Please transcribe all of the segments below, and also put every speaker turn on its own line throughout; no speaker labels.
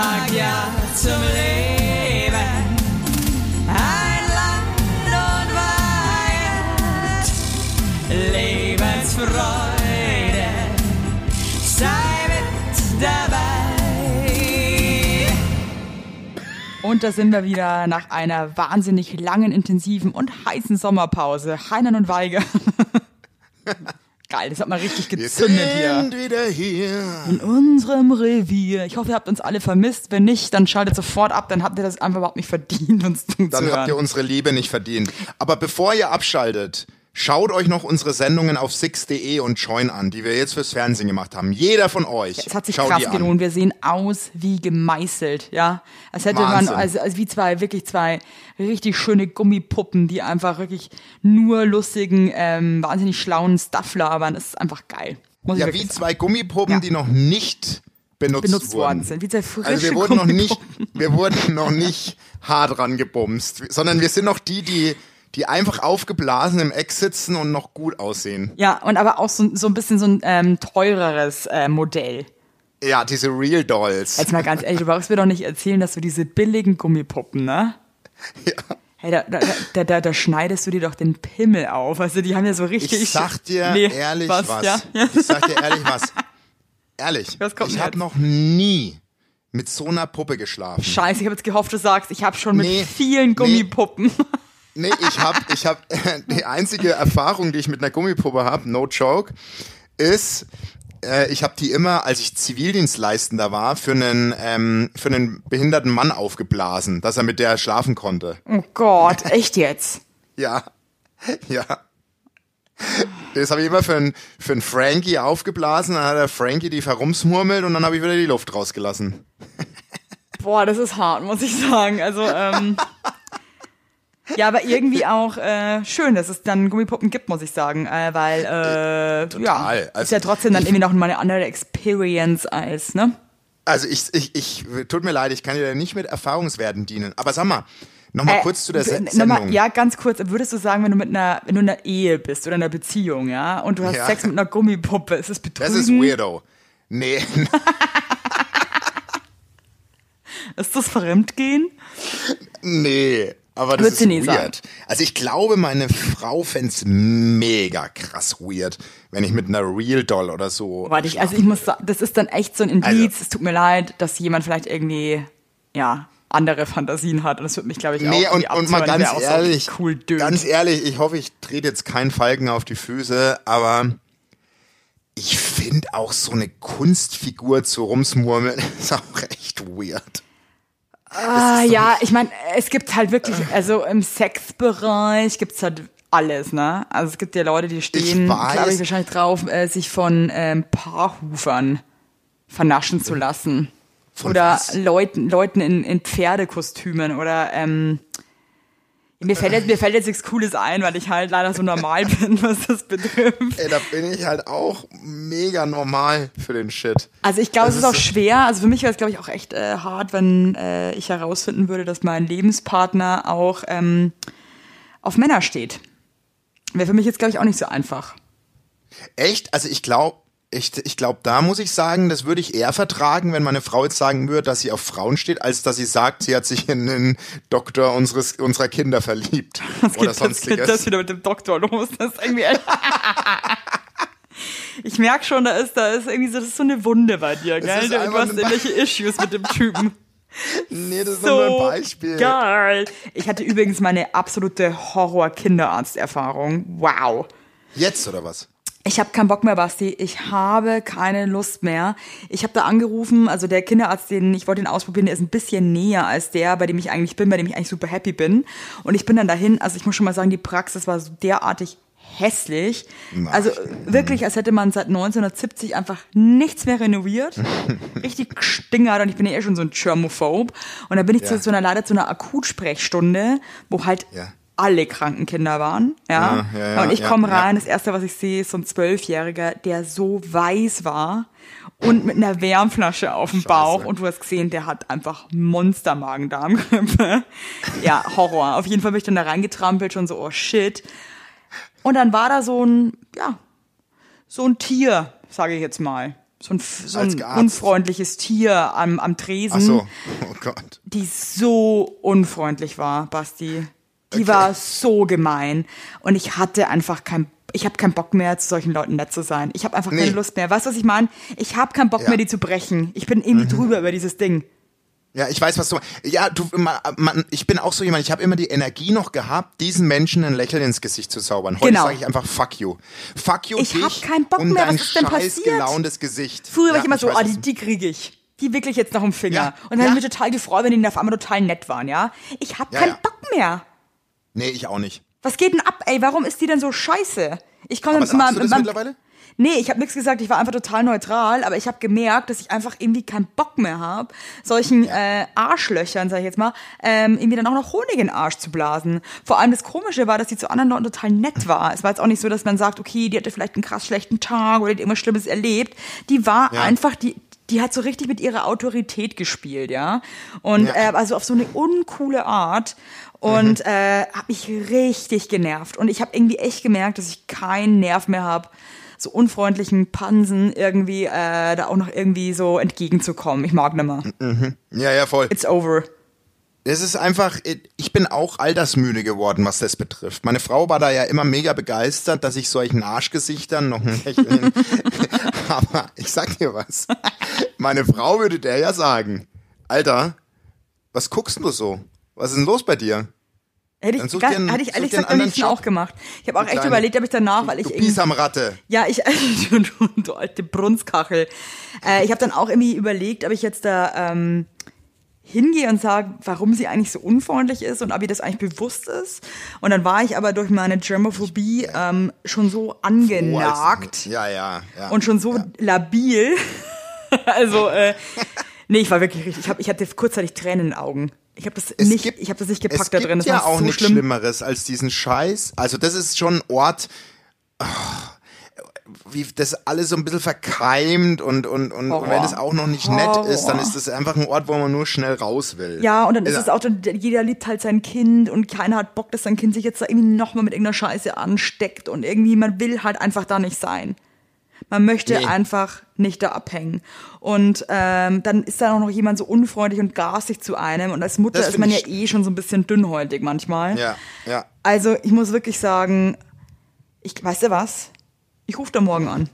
sag ja zum Leben. Ein Land und Weihend, Lebensfreude, sei mit dabei.
Und da sind wir wieder nach einer wahnsinnig langen, intensiven und heißen Sommerpause. Heinern und Weiger. Geil, das hat mal richtig
Wir
gezündet hier.
sind wieder hier.
In unserem Revier. Ich hoffe, ihr habt uns alle vermisst. Wenn nicht, dann schaltet sofort ab. Dann habt ihr das einfach überhaupt nicht verdient, uns
Dann habt ihr unsere Liebe nicht verdient. Aber bevor ihr abschaltet, schaut euch noch unsere Sendungen auf six.de und Join an, die wir jetzt fürs Fernsehen gemacht haben. Jeder von euch.
Es hat sich
schaut
krass gelohnt. Wir sehen aus wie gemeißelt, ja. Als hätte man,
Wahnsinn.
also, also wie zwei, wirklich zwei richtig schöne Gummipuppen, die einfach wirklich nur lustigen, ähm, wahnsinnig schlauen Stuff labern. Das ist einfach geil. Muss
Ja, wie
sagen.
zwei Gummipuppen,
Ja.
die noch nicht benutzt,
benutzt
wurden.
worden sind. Wie zwei frische
Also wir wurden noch nicht, wir wurden noch nicht hart dran gebumst, sondern wir sind noch die, die, die einfach aufgeblasen im Eck sitzen und noch gut aussehen.
Ja, und aber auch so, so ein bisschen so ein ähm, teureres äh, Modell.
Ja, diese Real Dolls.
Jetzt mal ganz ehrlich, du brauchst mir doch nicht erzählen, dass du diese billigen Gummipuppen, ne?
Ja.
Hey, da, da, da, da, schneidest du dir doch den Pimmel auf. Also die haben ja so richtig.
Ich sag dir
Nee,
ehrlich was.
Ja? Ja.
Ich sag dir ehrlich was. Ehrlich.
Was kommt
ich habe noch nie mit so einer Puppe geschlafen.
Scheiße, ich habe jetzt gehofft, du sagst, ich habe schon mit
Nee,
vielen Gummipuppen.
Nee, ich habe ich hab, die einzige Erfahrung, die ich mit einer Gummipuppe habe, no joke, ist, äh, ich habe die immer, als ich Zivildienstleistender war, für einen, ähm, für einen behinderten Mann aufgeblasen, dass er mit der schlafen konnte.
Oh Gott, echt jetzt?
Ja, ja. Das habe ich immer für einen, für einen Frankie aufgeblasen, dann hat der Frankie die verrumsmurmelt und dann habe ich wieder die Luft rausgelassen.
Boah, das ist hart, muss ich sagen. Also, ähm. Ja, aber irgendwie auch äh, schön, dass es dann Gummipuppen gibt, muss ich sagen, äh, weil äh, ja, ist
Also,
ja trotzdem dann irgendwie noch mal eine andere Experience als ne.
Also ich, ich, ich, tut mir leid, ich kann dir da nicht mit Erfahrungswerten dienen. Aber sag mal, nochmal
Äh,
kurz zu der Sendung.
nochmal, ja, ganz kurz. Würdest du sagen, wenn du mit einer, wenn du in einer Ehe bist oder in einer Beziehung, ja, und du hast
Ja.
Sex mit einer Gummipuppe, ist das Betrügen?
das ist weirdo. Nee,
Ist das Fremdgehen?
nee. Aber das
sie
ist weird.
sagen.
Also ich glaube, meine Frau fänd's mega krass weird, wenn ich mit einer Real Doll oder so.
Warte, ich, also ich muss sagen, das ist dann echt so ein Indiz.
Also-
es tut mir leid, dass jemand vielleicht irgendwie, ja, andere Fantasien hat. Und das wird mich, glaube ich,
Nee,
auch
und,
irgendwie
und mal ganz
auch so
ehrlich,
cool dönt.
ganz ehrlich, ich hoffe, ich trete jetzt keinen Falken auf die Füße, aber ich finde auch so eine Kunstfigur zu rumsmurmeln ist auch echt weird.
Ah, ja, ich meine, es gibt halt wirklich, also im Sexbereich gibt's halt alles, ne? Also es gibt ja Leute, die stehen, glaube ich, wahrscheinlich drauf, äh, sich von ähm, Paarhufern vernaschen zu lassen.
Von
oder
was?
Leuten, Leuten in, in Pferdekostümen oder ähm, mir fällt, jetzt, mir fällt jetzt nichts Cooles ein, weil ich halt leider so normal bin, was das betrifft.
Ey, da bin ich halt auch mega normal für den Shit.
Also ich glaube, es
Das
ist auch
ist-
schwer. Also für mich wäre es, glaube ich, auch echt äh, hart, wenn äh, ich herausfinden würde, dass mein Lebenspartner auch ähm, auf Männer steht. Wäre für mich jetzt, glaube ich, auch nicht so einfach.
Echt? Also ich glaube, ich, ich glaube, da muss ich sagen, das würde ich eher vertragen, wenn meine Frau jetzt sagen würde, dass sie auf Frauen steht, als dass sie sagt, sie hat sich in den Doktor unseres, unserer Kinder verliebt.
Was
oder
geht, das, geht
sonstiges.
das wieder mit dem Doktor los? Das ist irgendwie. ich merke schon, da ist, da ist irgendwie so, das ist so eine Wunde bei dir, gell? Du, hast irgendwelche Issues mit dem Typen.
nee, das ist nur
So
ein Beispiel.
geil. Ich hatte übrigens meine absolute Horror-Kinderarzterfahrung. Wow.
Jetzt oder was?
Ich habe keinen Bock mehr, Basti. Ich habe keine Lust mehr. Ich habe da angerufen, also der Kinderarzt, den ich wollte ihn ausprobieren, der ist ein bisschen näher als der, bei dem ich eigentlich bin, bei dem ich eigentlich super happy bin. Und ich bin dann dahin, also ich muss schon mal sagen, die Praxis war so derartig hässlich. Also wirklich, als hätte man seit 1970 einfach nichts mehr renoviert. Richtig gestingert und ich bin ja eh schon so ein Germophob. Und dann bin ich
Ja.
zu so einer, leider zu einer Akutsprechstunde, wo halt
Ja.
Alle kranken Kinder waren. Ja.
Ja, ja, ja,
und ich komme rein, das erste, was ich sehe, ist so ein Zwölfjähriger, der so weiß war und mit einer Wärmflasche auf dem Bauch. Und du hast gesehen, der hat einfach Monster-Magen-Darm-Grippe. ja, Horror. Auf jeden Fall bin ich dann da reingetrampelt, schon so, oh shit. Und dann war da so ein, ja, so ein Tier, sage ich jetzt mal. so ein, so ein unfreundliches Tier am, am Tresen,
Ach so, oh Gott.
die so unfreundlich war, Basti. Die
Okay.
war so gemein. Und ich hatte einfach kein, ich habe keinen Bock mehr, zu solchen Leuten nett zu sein. Ich habe einfach
Nee.
keine Lust mehr. Weißt du, was ich meine? Ich habe keinen Bock
Ja. Mhm.
mehr, die zu brechen. Ich bin irgendwie drüber über dieses Ding.
Ja, ich weiß, was du Ja, du, man, ich bin auch so jemand, ich habe immer die Energie noch gehabt, diesen Menschen ein Lächeln ins Gesicht zu zaubern. Heute
Genau.
sage ich einfach fuck you. Fuck you
Ich
dich
hab keinen Bock
und
mehr,
dein
was ist denn
scheiß
passiert?
gelauntes Gesicht.
Früher war
Ja,
ich immer so,
weiß,
ah,
was
die, die kriege ich. Die wirklich jetzt noch im Finger.
Ja.
Und dann habe
Ja.
ich mich total gefreut, wenn die auf einmal total nett waren, ja? Ich habe keinen. Bock mehr.
Nee, ich auch nicht.
Was geht denn ab, ey? Warum ist die denn so scheiße? Ich komme immer
sagst du das mittlerweile?
Nee, ich habe nichts gesagt, ich war einfach total neutral, aber ich habe gemerkt, dass ich einfach irgendwie keinen Bock mehr habe, solchen äh, Arschlöchern, sag ich jetzt mal, ähm, irgendwie dann auch noch Honig in den Arsch zu blasen. Vor allem das Komische war, dass sie zu anderen Leuten total nett war. Es war jetzt auch nicht so, dass man sagt, okay, die hatte vielleicht einen krass schlechten Tag oder die hat irgendwas Schlimmes erlebt. Die war
Ja.
einfach, die, die hat so richtig mit ihrer Autorität gespielt, ja. Und
Ja.
Äh, also auf so eine uncoole Art. Und äh, hat mich richtig genervt. Und ich habe irgendwie echt gemerkt, dass ich keinen Nerv mehr habe, so unfreundlichen Pansen irgendwie äh, da auch noch irgendwie so entgegenzukommen. Ich mag nimmer.
Ja, ja, voll.
It's over.
Es ist einfach, ich bin auch altersmüde geworden, was das betrifft. Meine Frau war da ja immer mega begeistert, dass ich solchen Arschgesichtern noch ein Lächeln. Aber ich sag dir was. Meine Frau würde der ja sagen, Alter, was guckst du so? Was ist denn los bei dir?
Hätte ich, gar,
einen-
hatte ich ehrlich gesagt am liebsten auch gemacht. Ich habe auch echt
kleine-
überlegt, ob ich danach, weil ich
Du
irgendwie
Bisamratte.
Ja, ich, du, du, du alte Brunskachel. Äh, ich habe dann auch irgendwie überlegt, ob ich jetzt da ähm, hingehe und sage, warum sie eigentlich so unfreundlich ist und ob ihr das eigentlich bewusst ist. Und dann war ich aber durch meine Germophobie ähm, schon so angenagt
Ja, ja, ja.
und schon so labil. also, äh, nee, ich war wirklich richtig. Ich, hab, ich hatte kurzzeitig Tränen in den Augen. Ich habe das
Es
nicht,
gibt-
ich habe das nicht
es
gepackt da drin. Das
gibt ja
war
auch
so
nichts
schlimm.
Schlimmeres als diesen Scheiß. Also das ist schon ein Ort, ah, wie das alles so ein bisschen verkeimt und, und, und, und
Horror.
wenn es auch noch nicht nett ist, dann
Horror.
ist das einfach ein Ort, wo man nur schnell raus will.
Ja, und dann ist
Ja.
es auch, jeder liebt halt sein Kind und keiner hat Bock, dass sein Kind sich jetzt da irgendwie nochmal mit irgendeiner Scheiße ansteckt und irgendwie, man will halt einfach da nicht sein. Man möchte
Nee.
einfach nicht da abhängen. Und ähm, dann ist da auch noch jemand so unfreundlich und garstig zu einem. Und als Mutter
Das
ist man ja eh schon so ein bisschen dünnhäutig manchmal.
Ja, ja.
Also ich muss wirklich sagen, ich, weißt du was? Ich rufe da morgen an.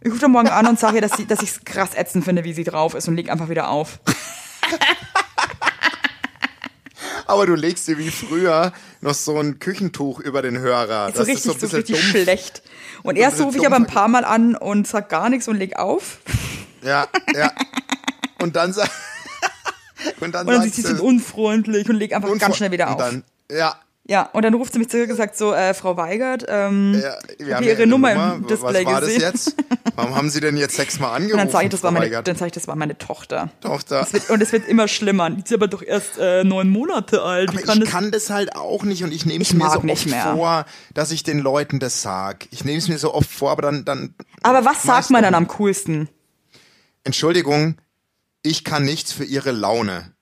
Ich rufe da morgen an und sage ihr, dass, sie, dass ich es krass ätzend finde, wie sie drauf ist und leg einfach wieder auf.
Aber du legst dir wie früher noch so ein Küchentuch über den Hörer.
so
Das
richtig,
ist so ein
so richtig
dumpf.
schlecht. Und erst rufe ich aber ein paar Mal an und sag gar nichts und leg auf.
Ja, ja. Und dann und dann
Und dann
sagst
sie
du,
sind unfreundlich und leg einfach ganz schnell wieder
und
auf.
Dann, ja,
ja, und dann ruft sie mich zurück und sagt so, äh, Frau Weigert, ähm,
ja, wir
hab
haben
hier
ja
ihre Nummer im
Was
Display
war das
gesehen.
jetzt? Warum haben Sie denn jetzt sechsmal
und
angerufen?
dann sage ich, das war meine,
Weigert?
dann sag ich, das war meine Tochter.
Tochter.
Es wird, und es wird immer schlimmer. Die ist aber doch erst äh, neun Monate alt.
Aber
kann
ich
das
kann das halt auch nicht und ich nehme es mir so oft
mehr.
vor, dass ich den Leuten das sag. Ich nehme es mir so oft vor, aber dann, dann
aber was sagt man dann am coolsten?
Entschuldigung, ich kann nichts für ihre Laune.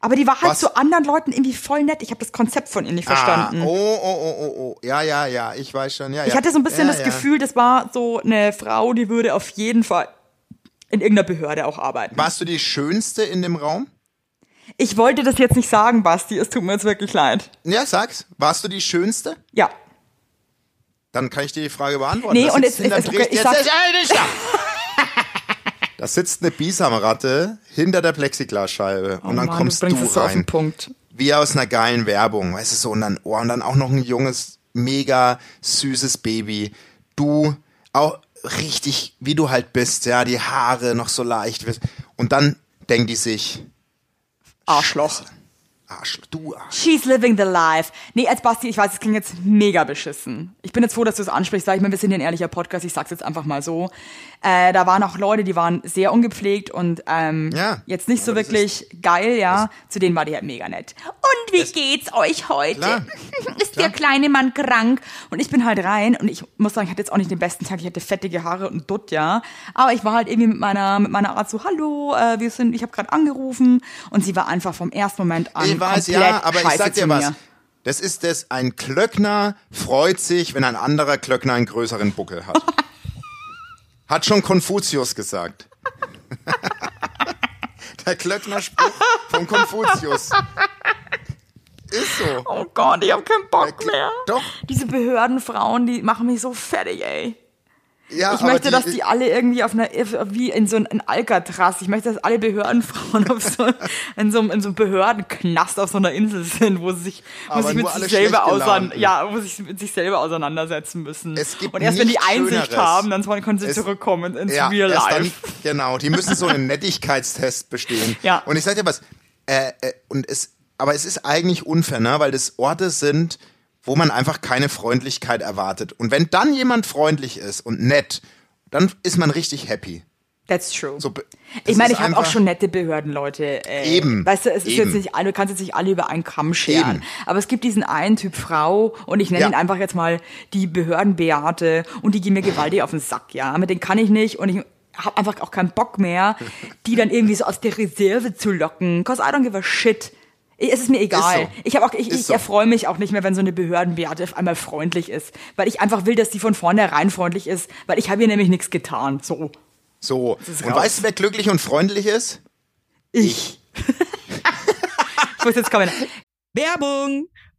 Aber die war halt
Was?
zu anderen Leuten irgendwie voll nett. Ich habe das Konzept von ihr nicht verstanden.
Ah, oh, oh, oh, oh, oh. Ja, ja, ja, ich weiß schon. Ja,
Ich
ja.
hatte so ein bisschen
ja,
das
ja.
Gefühl, das war so eine Frau, die würde auf jeden Fall in irgendeiner Behörde auch arbeiten.
Warst du die Schönste in dem Raum?
Ich wollte das jetzt nicht sagen, Basti. Es tut mir jetzt wirklich leid.
Ja, sag's. Warst du die Schönste?
Ja.
Dann kann ich dir die Frage beantworten.
Nee,
Da
und jetzt-
hinterm
jetzt- okay,
Dreh-
ich
jetzt
sag-
ist- Ey, nicht da! Sitzt eine Bisamratte hinter der Plexiglasscheibe und
Oh
dann
Mann,
kommst
du
du,
so auf den
rein.
Punkt.
Wie aus einer geilen Werbung, weißt du so, und dann, oh, und dann auch noch ein junges, mega süßes Baby. Du auch richtig, wie du halt bist, ja, die Haare noch so leicht. Und dann denkt die sich,
Arschloch.
Arschloch, du Arschloch.
She's living the life. Nee, als Basti, ich weiß, es klingt jetzt mega beschissen. Ich bin jetzt froh, dass du es ansprichst, sag ich mal, wir sind ein ehrlicher Podcast, ich sag's jetzt einfach mal so. Äh, da waren auch Leute, die waren sehr ungepflegt und ähm,
Ja,
jetzt nicht so wirklich geil, ja. Zu denen war die halt mega nett. Und wie geht's euch heute?
Klar,
Ist der kleine Mann krank? Und ich bin halt rein und ich muss sagen, ich hatte jetzt auch nicht den besten Tag, ich hatte fettige Haare und Dutt, ja. Aber ich war halt irgendwie mit meiner, mit meiner Art so, hallo, äh, wir sind, ich habe gerade angerufen und sie war einfach vom ersten Moment an
Ich weiß,
komplett
ja, aber ich
scheiße
sag dir was.
mir.
Das ist das, ein Klöckner freut sich, wenn ein anderer Klöckner einen größeren Buckel hat. Hat schon Konfuzius gesagt. Der Klöckner-Spruch von Konfuzius. Ist so.
Oh Gott, ich hab keinen Bock mehr.
Doch.
Diese Behördenfrauen, die machen mich so fertig, ey.
Ja,
Ich möchte,
die,
dass die alle irgendwie auf einer, wie in so ein Alcatraz, ich möchte, dass alle Behördenfrauen auf so, in so, einem- in so einem Behördenknast auf so einer Insel sind, wo sie sich, wo sie mit sich selber ausein, ja, wo sich mit sich selber auseinandersetzen müssen.
Es gibt
Und erst wenn die Einsicht
Schöneres.
haben, dann können sie
Es-
zurückkommen ins
ja,
Real Life.
Dann, genau, die müssen so einen Nettigkeitstest bestehen.
Ja.
Und ich sag dir was, äh, äh, und es, aber es ist eigentlich unfair, ne? weil das Orte sind, wo man einfach keine Freundlichkeit erwartet. Und wenn dann jemand freundlich ist und nett, dann ist man richtig happy.
That's true.
So,
ich meine, ich habe auch schon nette Behördenleute. Äh,
Eben,
Weißt du, es ist
eben.
jetzt nicht, alle- du kannst jetzt nicht alle über einen Kamm scheren.
Eben.
Aber es gibt diesen einen Typ Frau und ich nenne
Ja.
ihn einfach jetzt mal die Behördenbeate und die gehen mir gewaltig auf den Sack, ja. Mit denen kann ich nicht und ich habe einfach auch keinen Bock mehr, die dann irgendwie so aus der Reserve zu locken. Cause I don't give a shit. Es ist mir egal.
so.
Ich habe auch, ich,
Ist
ich
so.
erfreue mich auch nicht mehr, wenn so eine Behördenbeate auf einmal freundlich ist, weil ich einfach will, dass die von vornherein freundlich ist, weil ich habe ihr nämlich nichts getan. So.
So.
ist
Und
raus.
weißt du, wer glücklich und freundlich ist?
Ich. ich muss jetzt kommen.
Werbung!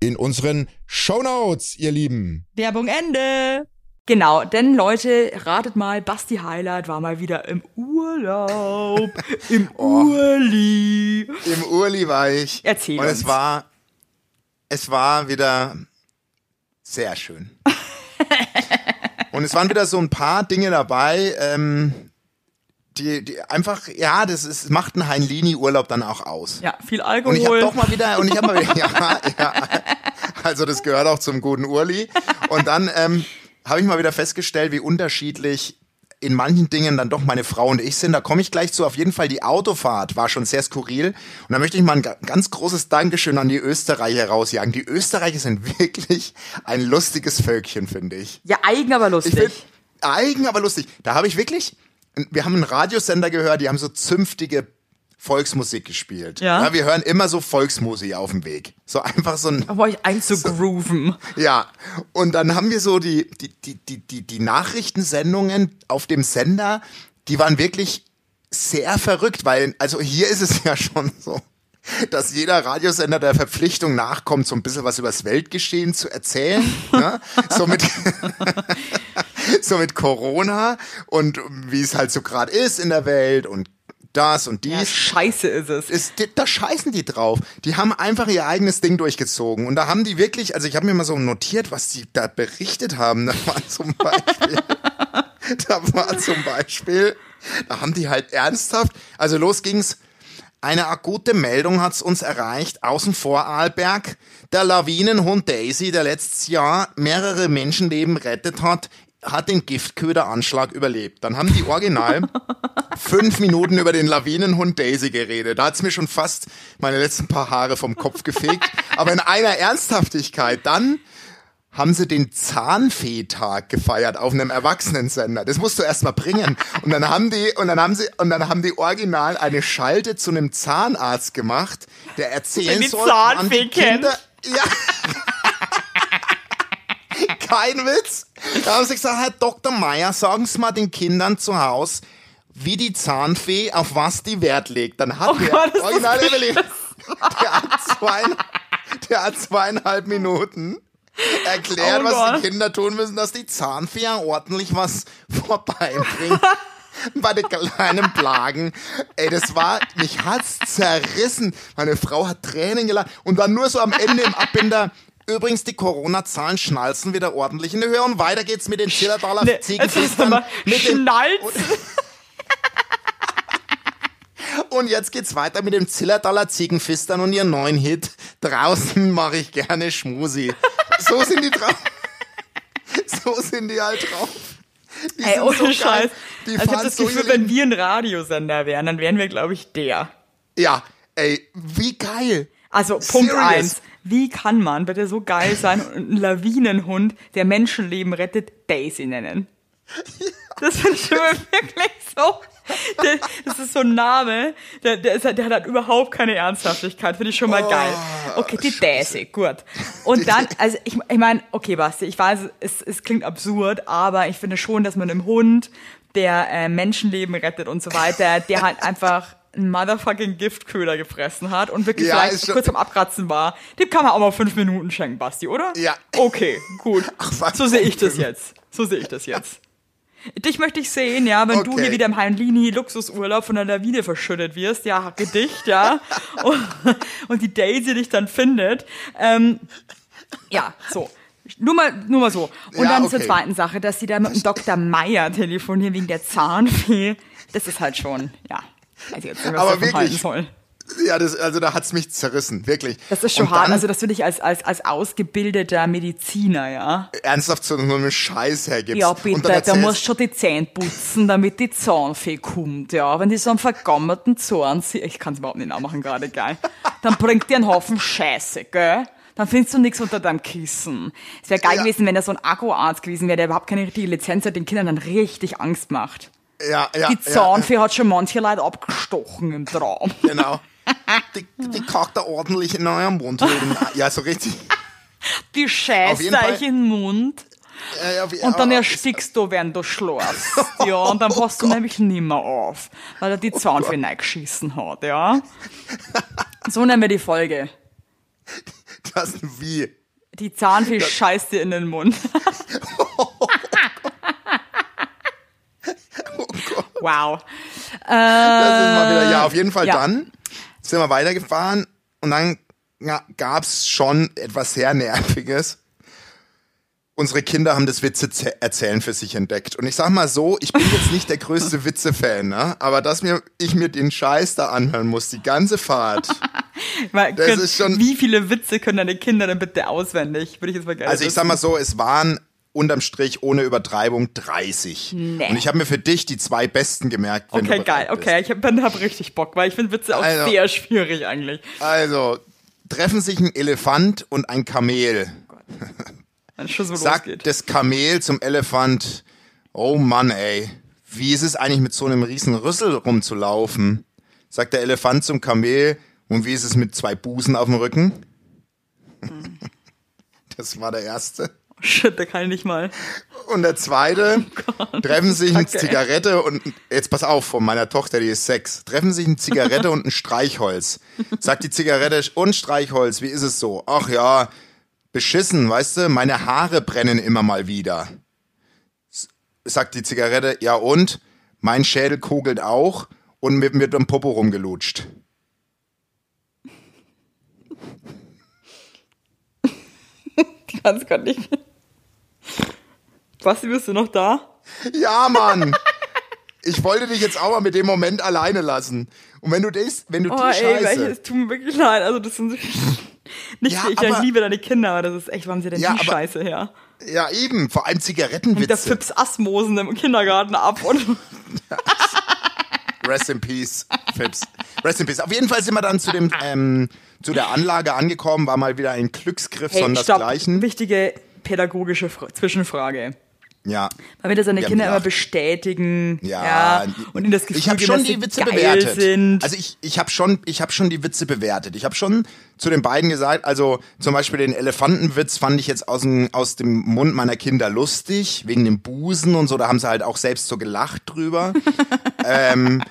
in unseren Shownotes, ihr Lieben.
Werbung Ende.
Genau, denn Leute, ratet mal, Basti Highlight war mal wieder im Urlaub. Im Urli.
Im Urli war ich.
Erzähl
Und
uns.
es war, es war wieder sehr schön. Und es waren wieder so ein paar Dinge dabei, ähm, die, die einfach, ja, das ist, macht einen Heinlini-Urlaub dann auch aus.
Ja, viel
Und
Alkohol.
ich habe doch mal wieder, und ich habe mal wieder, ja, ja, also das gehört auch zum guten Urli. Und dann ähm, habe ich mal wieder festgestellt, wie unterschiedlich in manchen Dingen dann doch meine Frau und ich sind. Da komme ich gleich zu. Auf jeden Fall die Autofahrt war schon sehr skurril. Und da möchte ich mal ein ga- ganz großes Dankeschön an die Österreicher rausjagen. Die Österreicher sind wirklich ein lustiges Völkchen, finde ich.
ja, eigen, aber
Ich
lustig.
finde eigen, aber lustig. Da habe ich wirklich, wir haben einen Radiosender gehört, die haben so zünftige Volksmusik gespielt.
Ja.
wir hören immer so Volksmusik auf dem Weg. So einfach so ein,
um euch einzugrooven.
ja. Und dann haben wir so die, die, die, die, die, die Nachrichtensendungen auf dem Sender, die waren wirklich sehr verrückt, weil, also hier ist es ja schon so, dass jeder Radiosender der Verpflichtung nachkommt, so ein bisschen was übers Weltgeschehen zu erzählen. ne? so, mit, so mit Corona und wie es halt so gerade ist in der Welt und das und dies
Ja, scheiße ist es.
ist, da scheißen die drauf. Die haben einfach ihr eigenes Ding durchgezogen. Und da haben die wirklich, also ich habe mir mal so notiert, was die da berichtet haben. Da war zum Beispiel, da war zum Beispiel, da haben die halt ernsthaft, also los ging's. Eine akute Meldung hat's uns erreicht, außen vor Arlberg. Der Lawinenhund Daisy, der letztes Jahr mehrere Menschenleben rettet hat, hat den Giftköderanschlag überlebt. Dann haben die Original fünf Minuten über den Lawinenhund Daisy geredet. Da hat's mir schon fast meine letzten paar Haare vom Kopf gefegt. Aber in einer Ernsthaftigkeit. Dann haben sie den Zahnfehtag gefeiert auf einem Erwachsenensender. Das musst du erst mal bringen. Und dann haben die, und dann haben sie, und dann haben die original eine Schalte zu einem Zahnarzt gemacht, der erzählen
die
soll,
Zahnfee kennt.
Ja. Kein Witz. Da haben sie gesagt, Herr Dr. Meier, sagen Sie mal den Kindern zu Hause, wie die Zahnfee auf was die Wert legt. Dann hat der
Gott,
Original Evelyn, der hat, der hat zweieinhalb Minuten erklärt,
Oh
was
Gott.
die Kinder tun müssen, dass die Zahnfee ordentlich was vorbeibringt. Bei den kleinen Plagen. Ey, das war, mich hat's zerrissen. Meine Frau hat Tränen gelacht. Und dann nur so am Ende im Abbinder. Übrigens, die Corona-Zahlen schnalzen wieder ordentlich in die Höhe. Und weiter geht's mit den Zillertaler
Ne, jetzt ist
Ziegenfistern. Mit den,
Schnalz.
und jetzt geht's weiter mit dem Zillertaler Ziegenfistern und ihren neuen Hit. Draußen mache ich gerne Schmusi. So sind die drauf. So sind die halt drauf. Die
Ey, ohne
so.
Scheiß. Also ich habe das
so
Gefühl, wenn wir ein Radiosender wären, dann wären wir, glaube ich, der.
Ja, ey, wie geil.
Also Punkt
Serious.
eins. Wie kann man bitte so geil sein und einen Lawinenhund, der Menschenleben rettet, Daisy nennen? Das finde ich schon wirklich so. So ein Name, der, der, ist, der hat halt überhaupt keine Ernsthaftigkeit. Finde ich schon mal geil. Okay, die Daisy, gut. Und dann, also ich, ich meine, okay, Basti, ich weiß, es, es klingt absurd, aber ich finde schon, dass man einem Hund, der äh, Menschenleben rettet und so weiter, der halt einfach einen motherfucking Giftköder gefressen hat und wirklich
Ja,
vielleicht kurz am Abkratzen war, dem kann man auch mal fünf Minuten schenken, Basti, oder?
Ja.
Okay, gut.
Ach,
so sehe ich das jetzt. So sehe ich das jetzt. Dich möchte ich sehen, ja, wenn du
Okay.
hier wieder im Heinlini Luxusurlaub von der Lawine verschüttet wirst, ja, Gedicht, ja, und, und die Daisy dich dann findet. Ähm, ja, so. Nur mal, nur mal so. Und
Ja,
dann zur
okay.
zweiten Sache, dass sie da mit dem Dr. Meier telefonieren wegen der Zahnfee. Das ist halt schon, ja. Weiß ich jetzt nicht, was
Aber
halten
wirklich.
soll.
Ja, das, also da hat's mich zerrissen, wirklich.
Das ist schon
Und
hart,
dann
also dass du dich als, als, als ausgebildeter Mediziner, ja.
ernsthaft so einen Scheiß hergibst.
Ja,
und
bitte,
dann
da musst schon die Zähne putzen, damit die Zahnfee kommt, ja. Wenn die so einen vergammelten Zahn sieht, ich kann es überhaupt nicht nachmachen gerade, geil. Dann bringt dir einen Haufen Scheiße, gell? Dann findest du nichts unter deinem Kissen. Es wäre geil
Ja.
gewesen, wenn da so ein Akkuarzt gewesen wäre, der überhaupt keine richtige Lizenz hat, den Kindern dann richtig Angst macht.
ja, ja,
Die
ja,
Zahnfee hat schon manche Leute abgestochen im Traum.
genau. Die, die kackt da ordentlich in eurem Mund. drin. Ja, so richtig.
Die
Auf
scheißt euch in den Mund.
Ja, wie-
Und dann
aber-
erstickst du, während du schläfst. Ja, und dann passt du nämlich nimmer auf, weil er die Zahnfee reingeschissen hat, ja. So nennen wir die Folge.
Das wie?
Die Zahnfee scheißt dir in den Mund. wow.
Das ist mal wieder, ja, auf jeden Fall
Äh, ja.
dann sind wir weitergefahren und dann ja, gab's schon etwas sehr Nerviges. Unsere Kinder haben das Witze ze- erzählen für sich entdeckt. Und ich sag mal so, ich bin jetzt nicht der größte Witze-Fan, ne? aber dass mir, ich mir den Scheiß da anhören muss, die ganze Fahrt.
Weil,
Das
können,
ist schon-
wie viele Witze können deine Kinder denn bitte auswendig? Würde ich jetzt mal gerne
Also ich sag mal so, es waren unterm Strich ohne Übertreibung 30.
Nee.
Und ich habe mir für dich die zwei besten gemerkt.
Okay, geil.
bereit
Okay, ich hab, dann hab richtig Bock, weil ich finde Witze auch
Also-
sehr schwierig eigentlich.
Bist. Also, treffen sich ein Elefant und ein Kamel.
Schon so
Sagt
losgeht.
das Kamel zum Elefant, oh Mann, ey, wie ist es eigentlich mit so einem riesen Rüssel rumzulaufen? Sagt der Elefant zum Kamel, und wie ist es mit zwei Busen auf dem Rücken? Das war der erste.
Shit, da kann ich nicht mal.
Und der zweite, treffen sich eine. Zigarette und, jetzt pass auf, von meiner Tochter, die ist sechs, treffen sich eine Zigarette und ein Streichholz. Sagt die Zigarette, und Streichholz, wie ist es so? Ach ja, beschissen, weißt du, meine Haare brennen immer mal wieder. Sagt die Zigarette, ja und? Mein Schädel kugelt auch und mit mir am Popo rumgelutscht.
Ich kann es gerade nicht. Basti, bist du noch da?
Ja, Mann! Ich wollte dich jetzt auch mal mit dem Moment alleine lassen. Und wenn du das, wenn du
Oh,
die
ey,
Scheiße...
welche, es tut mir wirklich leid. Also, das sind nicht,
Ja,
ich,
aber-
liebe deine Kinder, aber das ist echt, haben sie denn
Ja,
die
aber-
Scheiße her?
Ja, eben, vor allem
Mit der
Zigarettenwitze.
Fips Asmosen im Kindergarten ab und
Rest in Peace, Fips. Rest in Peace. Auf jeden Fall sind wir dann zu dem, ähm, zu der Anlage angekommen, war mal wieder ein Glücksgriff
hey, stopp,
sondersgleichen.
wichtige pädagogische Fra Zwischenfrage.
Ja.
Weil wir das seine
Wir haben
Kinder immer bestätigen.
Ja,
und ihnen das Gefühl
ich habe
geben,
schon
dass
die Witze bewertet.
sind.
Also ich, ich habe schon, ich habe schon die Witze bewertet. Ich habe schon zu den beiden gesagt, also zum Beispiel den Elefantenwitz fand ich jetzt aus dem, aus dem Mund meiner Kinder lustig wegen dem Busen und so. Da haben sie halt auch selbst so gelacht drüber. ähm,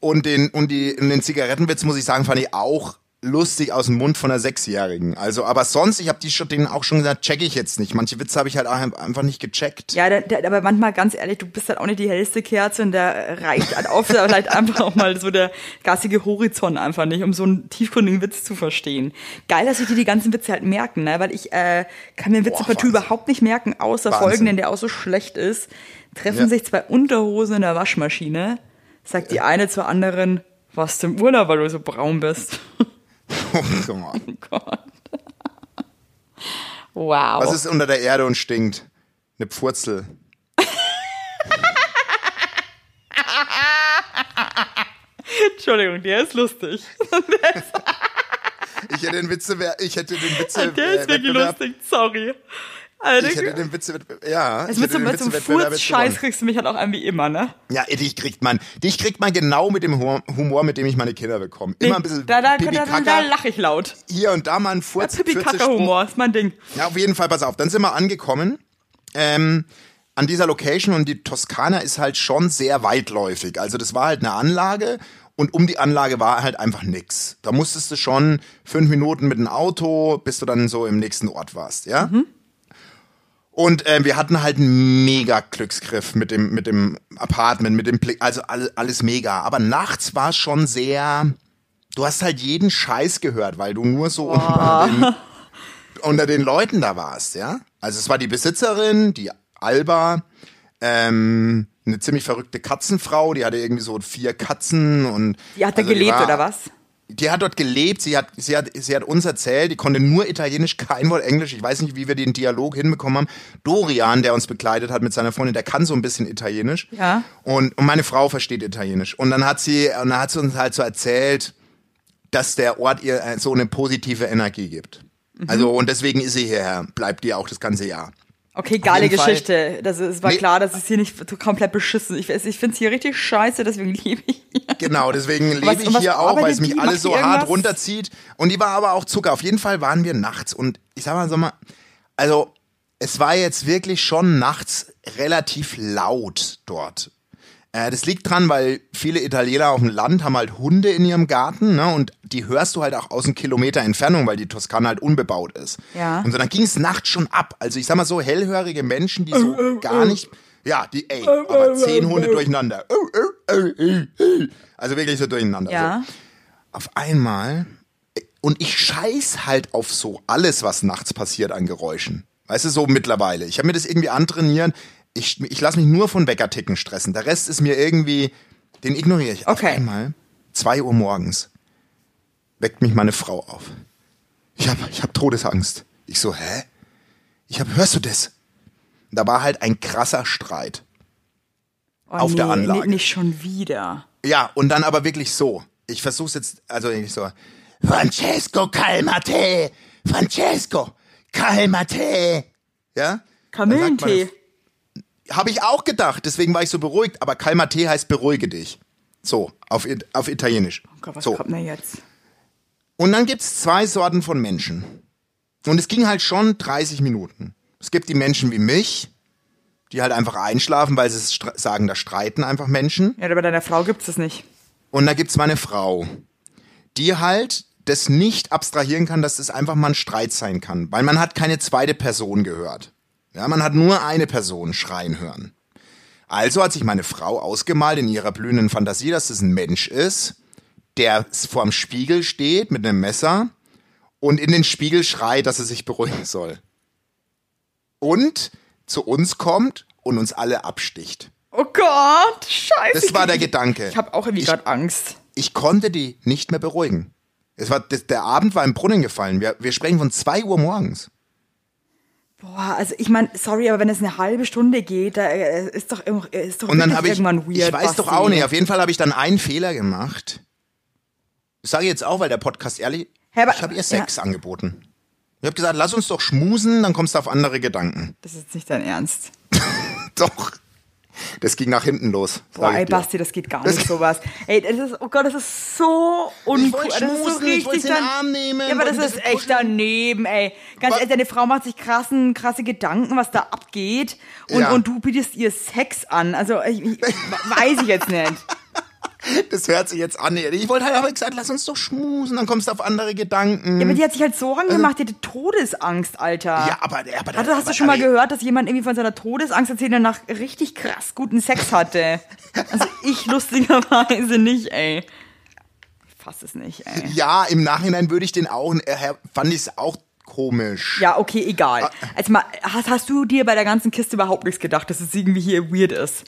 und den und die und den Zigarettenwitz muss ich sagen, fand ich auch lustig aus dem Mund von einer Sechsjährigen. Also, aber sonst, ich habe die schon denen auch schon gesagt, check ich jetzt nicht. Manche Witze habe ich halt auch einfach nicht gecheckt.
ja, da, da, aber manchmal ganz ehrlich, du bist halt auch nicht die hellste Kerze und da reicht halt oft vielleicht einfach auch mal so der gassige Horizont einfach nicht, um so einen tiefgründigen Witz zu verstehen. Geil, dass sich die die ganzen Witze halt merken, ne? weil ich äh, kann mir Witze
Boah,
partout überhaupt nicht merken, außer
Wahnsinn.
folgenden, der auch so schlecht ist. Treffen
Ja.
sich zwei Unterhosen in der Waschmaschine, sagt die eine zur anderen, warst du im Urlaub, weil du so braun bist.
Oh Gott.
Gott. Wow.
Was ist unter der Erde und stinkt? Eine Pfurzel.
Entschuldigung, der ist lustig.
Ich hätte den Witze, ich hätte den Witze,
Der ist
äh,
wirklich lustig, sorry. Alter,
Ich hätte den Witze, ja,
also mit so, mit so einem Furz-Scheiß kriegst du mich halt auch an wie immer, ne?
Ja, dich kriegt man, dich kriegt man genau mit dem Humor, mit dem ich meine Kinder bekomme. Immer ein bisschen
da, da, da, da, lache ich laut.
hier und da mal ein Furz,
Pipi
Furze-
Kaka Humor ist mein Ding.
Ja, auf jeden Fall, pass auf. Dann sind wir angekommen ähm, an dieser Location und die Toskana ist halt schon sehr weitläufig. Also das war halt eine Anlage und um die Anlage war halt einfach nix. Da musstest du schon fünf Minuten mit dem Auto, bis du dann so im nächsten Ort warst, ja? Und äh, wir hatten halt einen mega Glücksgriff mit dem, mit dem Apartment, mit dem Blick, also alles, alles mega. Aber nachts war es schon sehr, du hast halt jeden Scheiß gehört, weil du nur so unter den, unter den Leuten da warst, ja. Also es war die Besitzerin, die Alba, ähm, eine ziemlich verrückte Katzenfrau, die hatte irgendwie so vier Katzen und
Die hat da
also
gelebt,
war-
oder was?
Die hat dort gelebt, sie hat, sie hat, sie hat uns erzählt, die konnte nur Italienisch, kein Wort Englisch. Ich weiß nicht, wie wir den Dialog hinbekommen haben. Dorian, der uns begleitet hat mit seiner Freundin, der kann so ein bisschen Italienisch.
Ja.
Und, und meine Frau versteht Italienisch. Und dann hat sie, und dann hat sie uns halt so erzählt, dass der Ort ihr äh, so eine positive Energie gibt.
Mhm.
Also, und deswegen ist sie hierher, bleibt die auch das ganze Jahr.
Okay, geile
Fall.
Geschichte. Das ist, es war
Nee.
klar, das ist hier nicht komplett beschissen. Ich, ich finde es hier richtig scheiße, deswegen liebe ich hier.
Genau, deswegen lebe
Was-
ich
was
hier auch, weil es mich
die?
alles so
die
hart
irgendwas?
runterzieht. Und die war aber auch Zucker. Auf jeden Fall waren wir nachts. Und ich sag mal so mal, also es war jetzt wirklich schon nachts relativ laut dort. Äh, das liegt dran, weil viele Italiener auf dem Land haben halt Hunde in ihrem Garten, ne? Und die hörst du halt auch aus einem Kilometer Entfernung, weil die Toskana halt unbebaut ist.
Ja.
Und so dann ging es nachts schon ab. Also ich sag mal so, hellhörige Menschen, die so gar nicht. Ja, die, ey, aber zehn Hunde durcheinander. Also wirklich so durcheinander.
Ja.
So. Auf einmal. Und ich scheiß halt auf so alles, was nachts passiert an Geräuschen. Weißt du, so mittlerweile. Ich habe mir das irgendwie antrainiert. Ich, ich lasse mich nur von Weckerticken stressen. Der Rest ist mir irgendwie, den ignoriere ich. Auf
Okay.
einmal, zwei Uhr morgens, weckt mich meine Frau auf. Ich habe ich hab Todesangst. Ich so, hä? Ich hab, hörst du das? Da war halt ein krasser Streit.
Oh,
Auf der
nee,
Anlage.
Nee, nicht schon wieder.
Ja, und dann aber wirklich so. Ich versuch's jetzt, also ich so, Francesco, calmate! Francesco, calmate! Ja?
Kamillentee.
Habe ich auch gedacht, deswegen war ich so beruhigt, aber calmate heißt beruhige dich. So, auf, auf Italienisch.
Oh Gott, was
so.
kommt denn jetzt?
Und dann gibt's zwei Sorten von Menschen. Und es ging halt schon 30 Minuten. Es gibt die Menschen wie mich, die halt einfach einschlafen, weil sie sagen, da streiten einfach Menschen.
Ja, aber bei deiner Frau gibt's es nicht.
Und da gibt's meine Frau, die halt das nicht abstrahieren kann, dass das einfach mal ein Streit sein kann. Weil man hat keine zweite Person gehört. Ja, man hat nur eine Person schreien hören. Also hat sich meine Frau ausgemalt in ihrer blühenden Fantasie, dass das ein Mensch ist, der vorm Spiegel steht mit einem Messer und in den Spiegel schreit, dass er sich beruhigen soll. Und zu uns kommt und uns alle absticht.
Oh Gott, scheiße.
Das war der Gedanke.
Ich habe auch irgendwie gerade Angst.
ich konnte die nicht mehr beruhigen. Es war, der Abend war im Brunnen gefallen. Wir, wir sprechen von zwei Uhr morgens.
Boah, also ich meine, sorry, aber wenn es eine halbe Stunde geht, da äh, ist doch, ist doch
Und dann ich,
irgendwann weird.
ich weiß doch auch nicht, auf jeden Fall habe ich dann einen Fehler gemacht. Das sage ich jetzt auch, weil der Podcast ehrlich,
Hä, aber-
ich habe ihr Sex angeboten. Ich habe gesagt, lass uns doch schmusen, dann kommst du auf andere Gedanken.
Das ist nicht dein Ernst.
Doch. Das ging nach hinten los.
Boah,
ich
ey. Basti, das geht gar nicht sowas. Ey, das ist, oh Gott, das ist so uncool.
Ich wollte
Das ist so
schmusen, ich wollte
richtig
sie in den
dann-
Arm nehmen,
Ja, aber das ist echt daneben, ey. Ganz
Was?
ehrlich, deine Frau macht sich krassen, krasse Gedanken, was da abgeht. Und,
Ja.
und du bietest ihr Sex an. Also, ich, ich, weiß ich jetzt nicht.
Das hört sich jetzt an. Ich wollte halt aber gesagt, lass uns doch schmusen, dann kommst du auf andere Gedanken.
Ja, aber die hat sich halt Sorgen gemacht, die hatte Todesangst, Alter.
Ja, aber, aber
Hast du, hast
aber,
du schon mal gehört, dass jemand irgendwie von seiner Todesangst erzählt, der nach richtig krass guten Sex hatte? Also ich lustigerweise nicht, ey. Ich fass es nicht, ey.
Ja, im Nachhinein würde ich den auch, äh, fand ich es auch komisch.
Ja, okay, egal. Also mal, hast, hast du dir bei der ganzen Kiste überhaupt nichts gedacht, dass es irgendwie hier weird ist?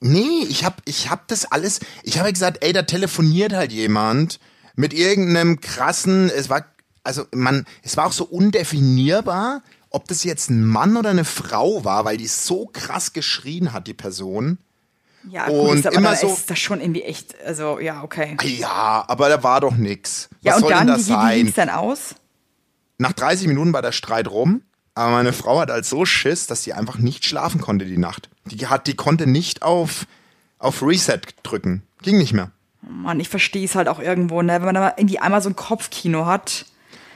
Nee, ich hab, ich hab das alles, ich habe gesagt, ey, da telefoniert halt jemand mit irgendeinem krassen, es war, also man, es war auch so undefinierbar, ob das jetzt ein Mann oder eine Frau war, weil die so krass geschrien hat, die Person.
Ja,
Und
gut, ist aber
immer
dann
so-
ist das schon irgendwie echt, also ja, okay.
Ja, aber da war doch nix.
Ja,
Was
und
soll
dann,
denn
wie,
das
wie, wie
sein?
ging's dann aus?
Nach 30 Minuten war der Streit rum, aber meine Frau hat halt so Schiss, dass sie einfach nicht schlafen konnte die Nacht. Die hat, die konnte nicht auf, auf Reset drücken. Ging nicht mehr.
Mann, ich verstehe es halt auch irgendwo, ne? Wenn man da mal irgendwie einmal so ein Kopfkino hat.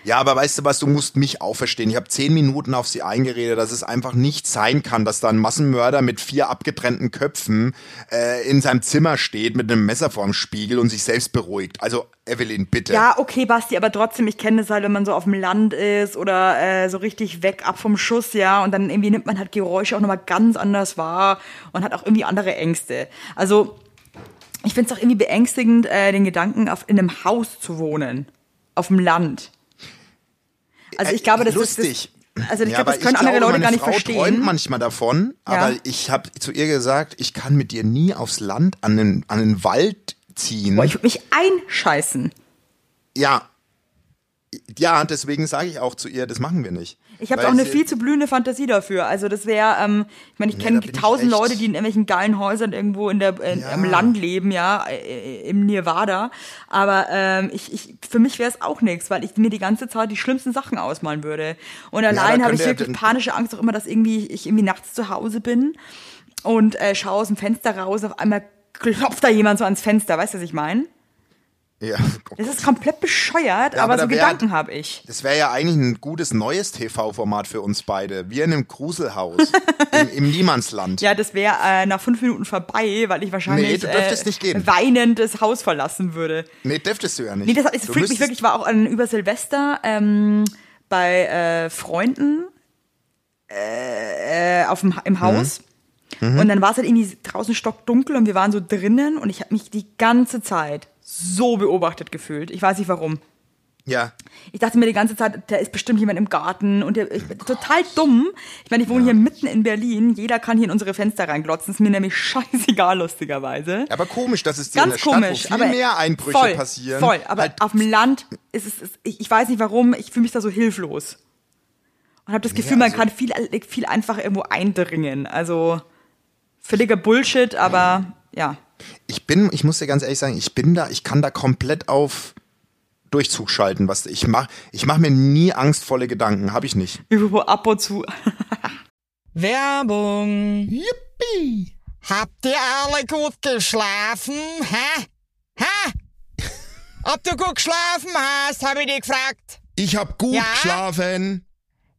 Ja, aber weißt du was, du musst mich auch verstehen. Ich habe zehn Minuten auf sie eingeredet, dass es einfach nicht sein kann, dass da ein Massenmörder mit vier abgetrennten Köpfen äh, in seinem Zimmer steht mit einem Messer vorm Spiegel und sich selbst beruhigt. Also, Evelyn, bitte.
Ja, okay, Basti, aber trotzdem, ich kenne das halt, wenn man so auf dem Land ist oder äh, so richtig weg ab vom Schuss, ja, und dann irgendwie nimmt man halt Geräusche auch nochmal ganz anders wahr und hat auch irgendwie andere Ängste. Also, ich finde es auch irgendwie beängstigend, äh, den Gedanken, auf, in einem Haus zu wohnen. Auf dem Land. Also ich glaube, das
Äh, Lustig.
ist. Das, also ich
Ja,
glaube,
aber
das können andere
glaube,
Leute gar nicht
Frau
verstehen.
träumt manchmal davon, aber
Ja.
ich habe zu ihr gesagt, ich kann mit dir nie aufs Land an den, an den Wald ziehen.
Boah, ich würde mich einscheißen.
ja. Ja, deswegen sage ich auch zu ihr, das machen wir nicht.
Ich habe auch eine viel zu blühende Fantasie dafür. Also das wäre, ähm, ich meine, ich
Nee,
kenne tausend Leute, die in irgendwelchen geilen Häusern irgendwo in der in,
Ja.
im Land leben, ja, äh, im Nirvana. Aber ähm, ich, ich, für mich wäre es auch nichts, weil ich mir die ganze Zeit die schlimmsten Sachen ausmalen würde. Und allein
da
habe ich wirklich panische Angst auch immer, dass irgendwie ich irgendwie nachts zu Hause bin und äh, schaue aus dem Fenster raus, auf einmal klopft da jemand so ans Fenster, weißt du, was ich meine?
Ja, oh
Das ist komplett bescheuert,
Ja,
aber,
aber
so Gedanken habe ich.
Das wäre ja eigentlich ein gutes neues TV-Format für uns beide. Wir in einem Gruselhaus im, im Niemandsland.
Ja, das wäre äh, nach fünf Minuten vorbei, weil ich wahrscheinlich
Nee,
äh, weinend das Haus verlassen würde.
Nee, dürftest du ja nicht.
Nee, das, das freakt mich wirklich. Ich war auch an, über Silvester ähm, bei äh, Freunden äh, auf dem,
Mhm.
im Haus. Und dann war es halt irgendwie draußen stockdunkel und wir waren so drinnen und ich habe mich die ganze Zeit so beobachtet gefühlt. Ich weiß nicht warum.
Ja.
Ich dachte mir die ganze Zeit, da ist bestimmt jemand im Garten und der, ich bin total dumm. Ich meine, ich wohne hier mitten in Berlin. Jeder kann hier in unsere Fenster reinglotzen. Ist mir nämlich scheißegal, lustigerweise.
Aber komisch, dass es dir in der
Ganz
Stadt,
komisch.
wo viel
aber
mehr Einbrüche
voll,
passieren.
Voll, aber
halt,
auf dem Land ist es, ist, ich, ich weiß nicht warum, ich fühle mich da so hilflos. Und habe das Gefühl, man
also-
kann viel, viel einfacher irgendwo eindringen. Also völliger Bullshit, aber ja.
Ich bin, ich muss dir ganz ehrlich sagen, ich bin da, ich kann da komplett auf Durchzug schalten. Was ich mach, ich mache mir nie angstvolle Gedanken, habe ich nicht.
Ab und zu.
Werbung.
Yippie! Habt ihr alle gut geschlafen? Hä? Hä? Ob du gut geschlafen hast, habe ich dich gefragt.
Ich hab gut
Ja?
geschlafen.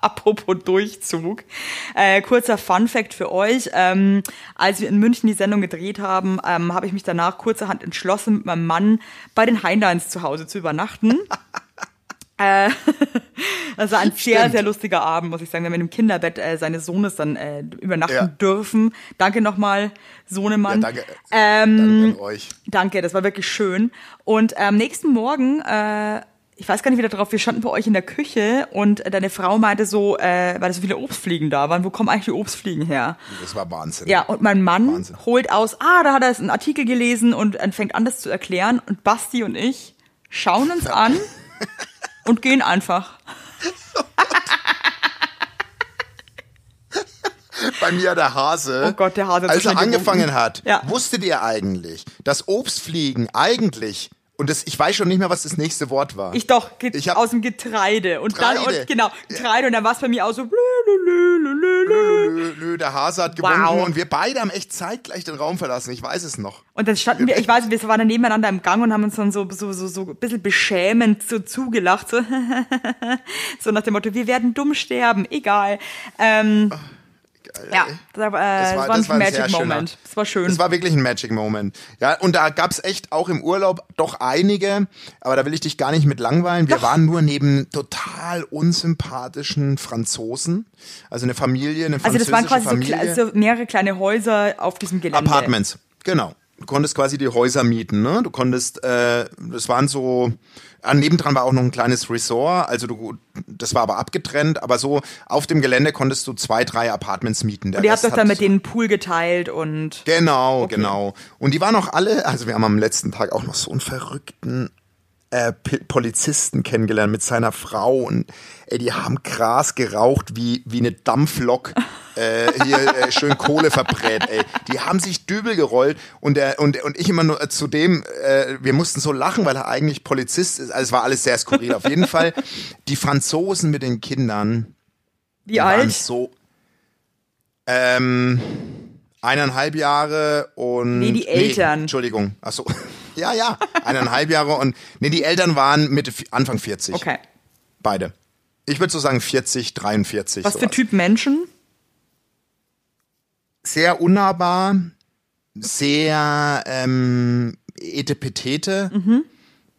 Apropos Durchzug. Äh, kurzer Fun Fact für euch. Ähm, als wir in München die Sendung gedreht haben, ähm, habe ich mich danach kurzerhand entschlossen, mit meinem Mann bei den Heinleins zu Hause zu übernachten. äh, das war ein sehr,
Stimmt.
sehr lustiger Abend, muss ich sagen. Wir haben in dem Kinderbett äh, seines Sohnes dann äh, übernachten
Ja.
dürfen. Danke nochmal, Sohnemann.
Ja, danke.
Ähm,
Danke an euch.
Danke, das war wirklich schön. Und am nächsten Morgen, äh, ich weiß gar nicht wieder drauf, wir standen bei euch in der Küche und äh, deine Frau meinte so, äh, weil so viele Obstfliegen da waren, wo kommen eigentlich die Obstfliegen her?
Das war Wahnsinn.
Ja, und mein Mann
Wahnsinn.
holt aus, ah, da hat er einen Artikel gelesen und äh, fängt an, das zu erklären. Und Basti und ich schauen uns an und gehen einfach.
Bei mir der Hase.
Oh Gott, der Hase
Als er angefangen hat,
Ja.
wusstet ihr eigentlich, dass Obstfliegen eigentlich, und das, ich weiß schon nicht mehr, was das nächste Wort war.
Ich doch, ge
Ich hab-
aus dem Getreide. Und dann,
Getreide.
und, genau, Getreide. Und dann war es bei mir auch so, blö.
Nö, nö, der Hase hat gewunken
Wow.
und wir beide haben echt zeitgleich den Raum verlassen. Ich weiß es noch.
Und dann standen wir, ich weiß, wir waren dann nebeneinander im Gang und haben uns dann so, so, so, so ein bisschen beschämend so zugelacht, so, so nach dem Motto, wir werden dumm sterben, egal. Ähm, ja, das war, äh, das war, ein
sehr
Magic
schöner-
Moment. Das war schön.
Das war wirklich ein Magic Moment. Ja, und da gab's echt auch im Urlaub doch einige, aber da will ich dich gar nicht mit langweilen. Wir waren nur neben total unsympathischen Franzosen. Also eine Familie, eine
also das waren quasi
Familie.
so mehrere kleine Häuser auf diesem Gelände.
Apartments, genau. Du konntest quasi die Häuser mieten, ne? Du konntest, äh, das waren so, ah, nebendran war auch noch ein kleines Resort, also du, das war aber abgetrennt, aber so auf dem Gelände konntest du zwei, drei Apartments mieten. Der
Und ihr habt doch dann
hat-
mit denen Pool geteilt und
Genau, genau. Und die waren auch alle, also wir haben am letzten Tag auch noch so einen verrückten äh, Polizisten kennengelernt mit seiner Frau und ey, die haben Gras geraucht wie, wie eine Dampflok. äh, hier äh, schön Kohle verbrät, ey. Die haben sich dübel gerollt und der und und ich immer nur äh, zu dem, äh, wir mussten so lachen, weil er eigentlich Polizist ist. Also es war alles sehr skurril. Auf jeden Fall die Franzosen mit den Kindern,
wie
die waren
alt?
so ähm, eineinhalb Jahre und
Nee, die Eltern.
Entschuldigung. Ach so. Ja, ja, eineinhalb Jahre und nee, die Eltern waren Mitte Anfang 40.
Okay.
Beide. Ich würde so sagen 40, 43.
Was für
sowas.
Typ Menschen?
Sehr unnahbar, sehr ähm, etepetete
Mhm.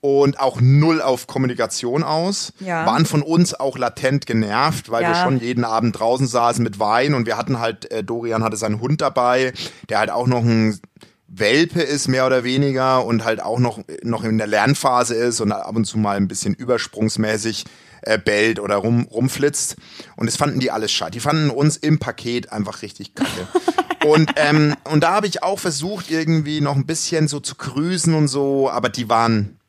und auch null auf Kommunikation aus.
Ja.
Waren von uns auch latent genervt, weil wir
Ja.
schon jeden Abend draußen saßen mit Wein und wir hatten halt, äh, Dorian hatte seinen Hund dabei, der halt auch noch ein Welpe ist, mehr oder weniger, und halt auch noch, noch in der Lernphase ist und ab und zu mal ein bisschen übersprungsmäßig äh, bellt oder rum, rumflitzt. Und das fanden die alles scheiße. Die fanden uns im Paket einfach richtig kacke. und, ähm, und da habe ich auch versucht, irgendwie noch ein bisschen so zu grüßen und so, aber die waren,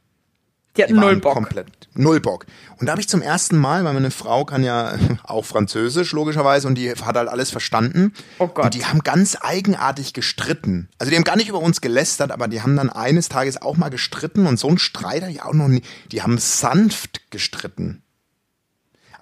Die hatten
die
null Bock.
komplett null Bock. Und da habe ich zum ersten Mal, weil meine Frau kann ja auch Französisch logischerweise und die hat halt alles verstanden.
Oh Gott.
Und die haben ganz eigenartig gestritten. Also die haben gar nicht über uns gelästert, aber die haben dann eines Tages auch mal gestritten und so ein Streiter ja auch noch nie. Die haben sanft gestritten.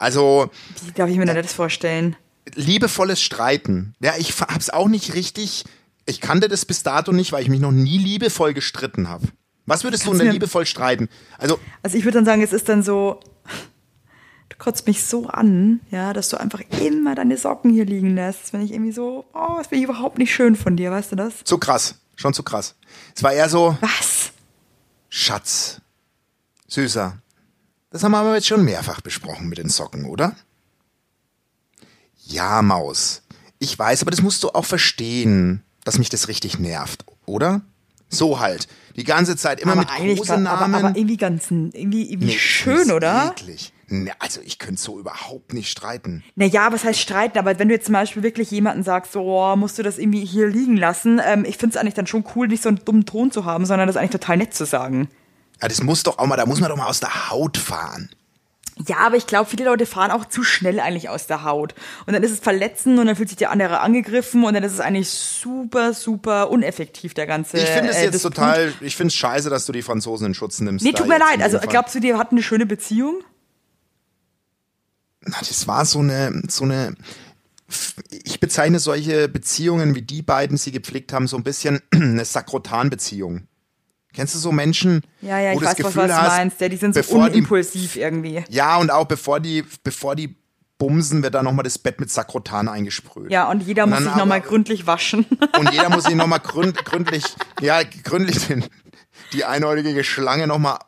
Also
Wie darf ich mir denn das vorstellen?
liebevolles Streiten. Ja, ich hab's auch nicht richtig. Ich kannte das bis dato nicht, weil ich mich noch nie liebevoll gestritten habe. Was würdest du
Kannst
unter
mir-
liebevoll streiten? Also
Also ich würde dann sagen, es ist dann so, du kotzt mich so an, ja, dass du einfach immer deine Socken hier liegen lässt. Wenn ich irgendwie so, oh, das finde ich überhaupt nicht schön von dir, weißt du das?
zu krass, schon zu krass. Es war eher so,
Was?
Schatz, Süßer, das haben wir aber jetzt schon mehrfach besprochen mit den Socken, oder? Ja, Maus. Ich weiß, aber das musst du auch verstehen, dass mich das richtig nervt, oder? So halt. Die ganze Zeit immer
aber
mit großen
ga- aber,
Namen.
aber irgendwie ganz, irgendwie, irgendwie
Nee,
schön, oder?
Eklig. Nee, also ich könnte so überhaupt nicht streiten.
Naja, was heißt streiten? Aber wenn du jetzt zum Beispiel wirklich jemanden sagst, so, oh, musst du das irgendwie hier liegen lassen, ähm, ich finde es eigentlich dann schon cool, nicht so einen dummen Ton zu haben, sondern das eigentlich total nett zu sagen.
Ja, das muss doch auch mal, da muss man doch mal aus der Haut fahren.
Ja, aber ich glaube, viele Leute fahren auch zu schnell eigentlich aus der Haut. Und dann ist es verletzen und dann fühlt sich der andere angegriffen und dann ist es eigentlich super, super uneffektiv, der ganze
Ich finde es
äh,
jetzt total, ich finde es scheiße, dass du die Franzosen in Schutz nimmst.
Nee, tut mir leid. Also glaubst du, die hatten eine schöne Beziehung?
Na, das war so eine, so eine, ich bezeichne solche Beziehungen, wie die beiden sie gepflegt haben, so ein bisschen eine Sakrotan-Beziehung. Kennst du so Menschen,
Ja, ja,
wo
ich
du das
weiß, was,
Gefühl
was du
hast,
meinst. Ja, die sind so
bevor die,
unimpulsiv irgendwie.
ja, und auch bevor die, bevor die bumsen, wird da nochmal das Bett mit Sakrotan eingesprüht.
Ja, und jeder
Und
muss sich nochmal gründlich waschen.
Und jeder muss sich nochmal gründ, gründlich, ja, gründlich den, die einäugige Schlange nochmal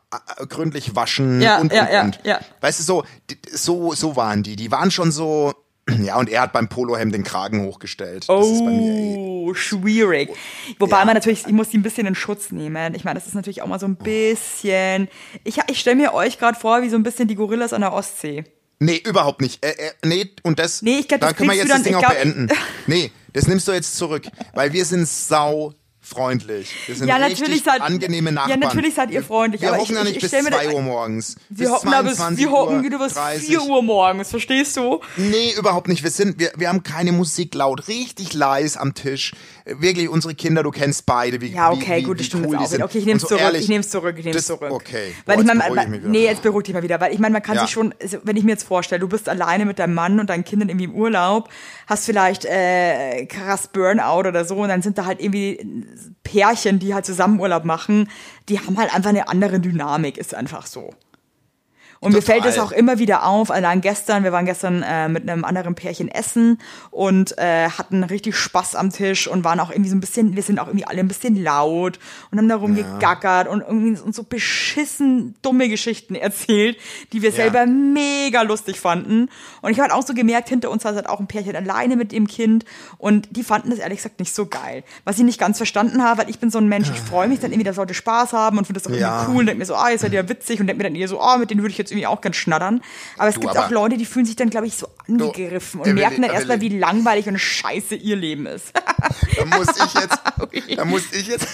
gründlich waschen
Ja,
und,
ja,
und,
ja,
und.
ja.
Weißt du, so, die- so, so waren die. Die waren schon so, ja, und er hat beim Polohemd den Kragen hochgestellt. Das ist bei mir eh.
Oh, schwierig. Wobei
Ja.
man natürlich, ich muss die ein bisschen in Schutz nehmen. Ich meine, das ist natürlich auch mal so ein bisschen. Ich, ich stelle mir euch gerade vor, wie so ein bisschen die Gorillas an der Ostsee.
Nee, überhaupt nicht. Äh, äh, nee, und das,
Nee, ich glaub,
da
das
können wir jetzt das Ding auch
glaub-
beenden. Nee, das nimmst du jetzt zurück, weil wir sind sau freundlich. Wir sind
Ja, natürlich seid-
angenehme
ja,
Nachbarn.
natürlich seid ihr freundlich,
Wir
aber
hocken
ich-
ja
ich-
nicht
ich
bis
stell mir
2
da-
Uhr morgens.
Wir hocken da bis,
22
wir hocken
Uhr
wieder bis
30.
4 Uhr morgens, verstehst du?
Nee, überhaupt nicht. Wir sind, wir, wir haben keine Musik laut, richtig leise am Tisch. Wirklich, unsere Kinder, du kennst beide, wie,
Ja,
wie,
okay,
wie,
gut,
wie
das stimmt
cool
auch
sind.
Okay, ich nehme es
Und so
zurück, ich nehme es zurück, ich nehme es
das-
zurück.
okay.
Weil
Boah,
ich
jetzt
meine,
beruhige ich
nee, jetzt beruhig dich mal wieder, weil ich meine, man kann
Ja.
sich schon, also, wenn ich mir jetzt vorstelle, du bist alleine mit deinem Mann und deinen Kindern irgendwie im Urlaub, hast vielleicht äh, krass Burnout oder so und dann sind da halt irgendwie Pärchen, die halt zusammen Urlaub machen, die haben halt einfach eine andere Dynamik, ist einfach so. Und mir fällt es auch immer wieder auf, allein gestern, wir waren gestern äh, mit einem anderen Pärchen essen und äh, hatten richtig Spaß am Tisch und waren auch irgendwie so ein bisschen, wir sind auch irgendwie alle ein bisschen laut und haben da rumgegackert und irgendwie uns so beschissen dumme Geschichten erzählt, die wir selber mega lustig fanden. Und ich habe halt auch so gemerkt, hinter uns saß halt auch ein Pärchen alleine mit dem Kind und die fanden das ehrlich gesagt nicht so geil. Was ich nicht ganz verstanden habe, weil ich bin so ein Mensch, ich freue mich dann irgendwie, dass Leute Spaß haben und finde das auch
Ja.
irgendwie cool und denke mir so, ah, ihr seid ja witzig und denke mir dann eher so, ah, mit denen würde ich jetzt irgendwie auch ganz schnattern. Aber es
Du,
gibt
aber-
auch Leute, die fühlen sich dann, glaube ich, so angegriffen und
Evelyn,
merken dann erstmal, wie langweilig und scheiße ihr Leben ist.
Da muss ich jetzt, da muss ich jetzt,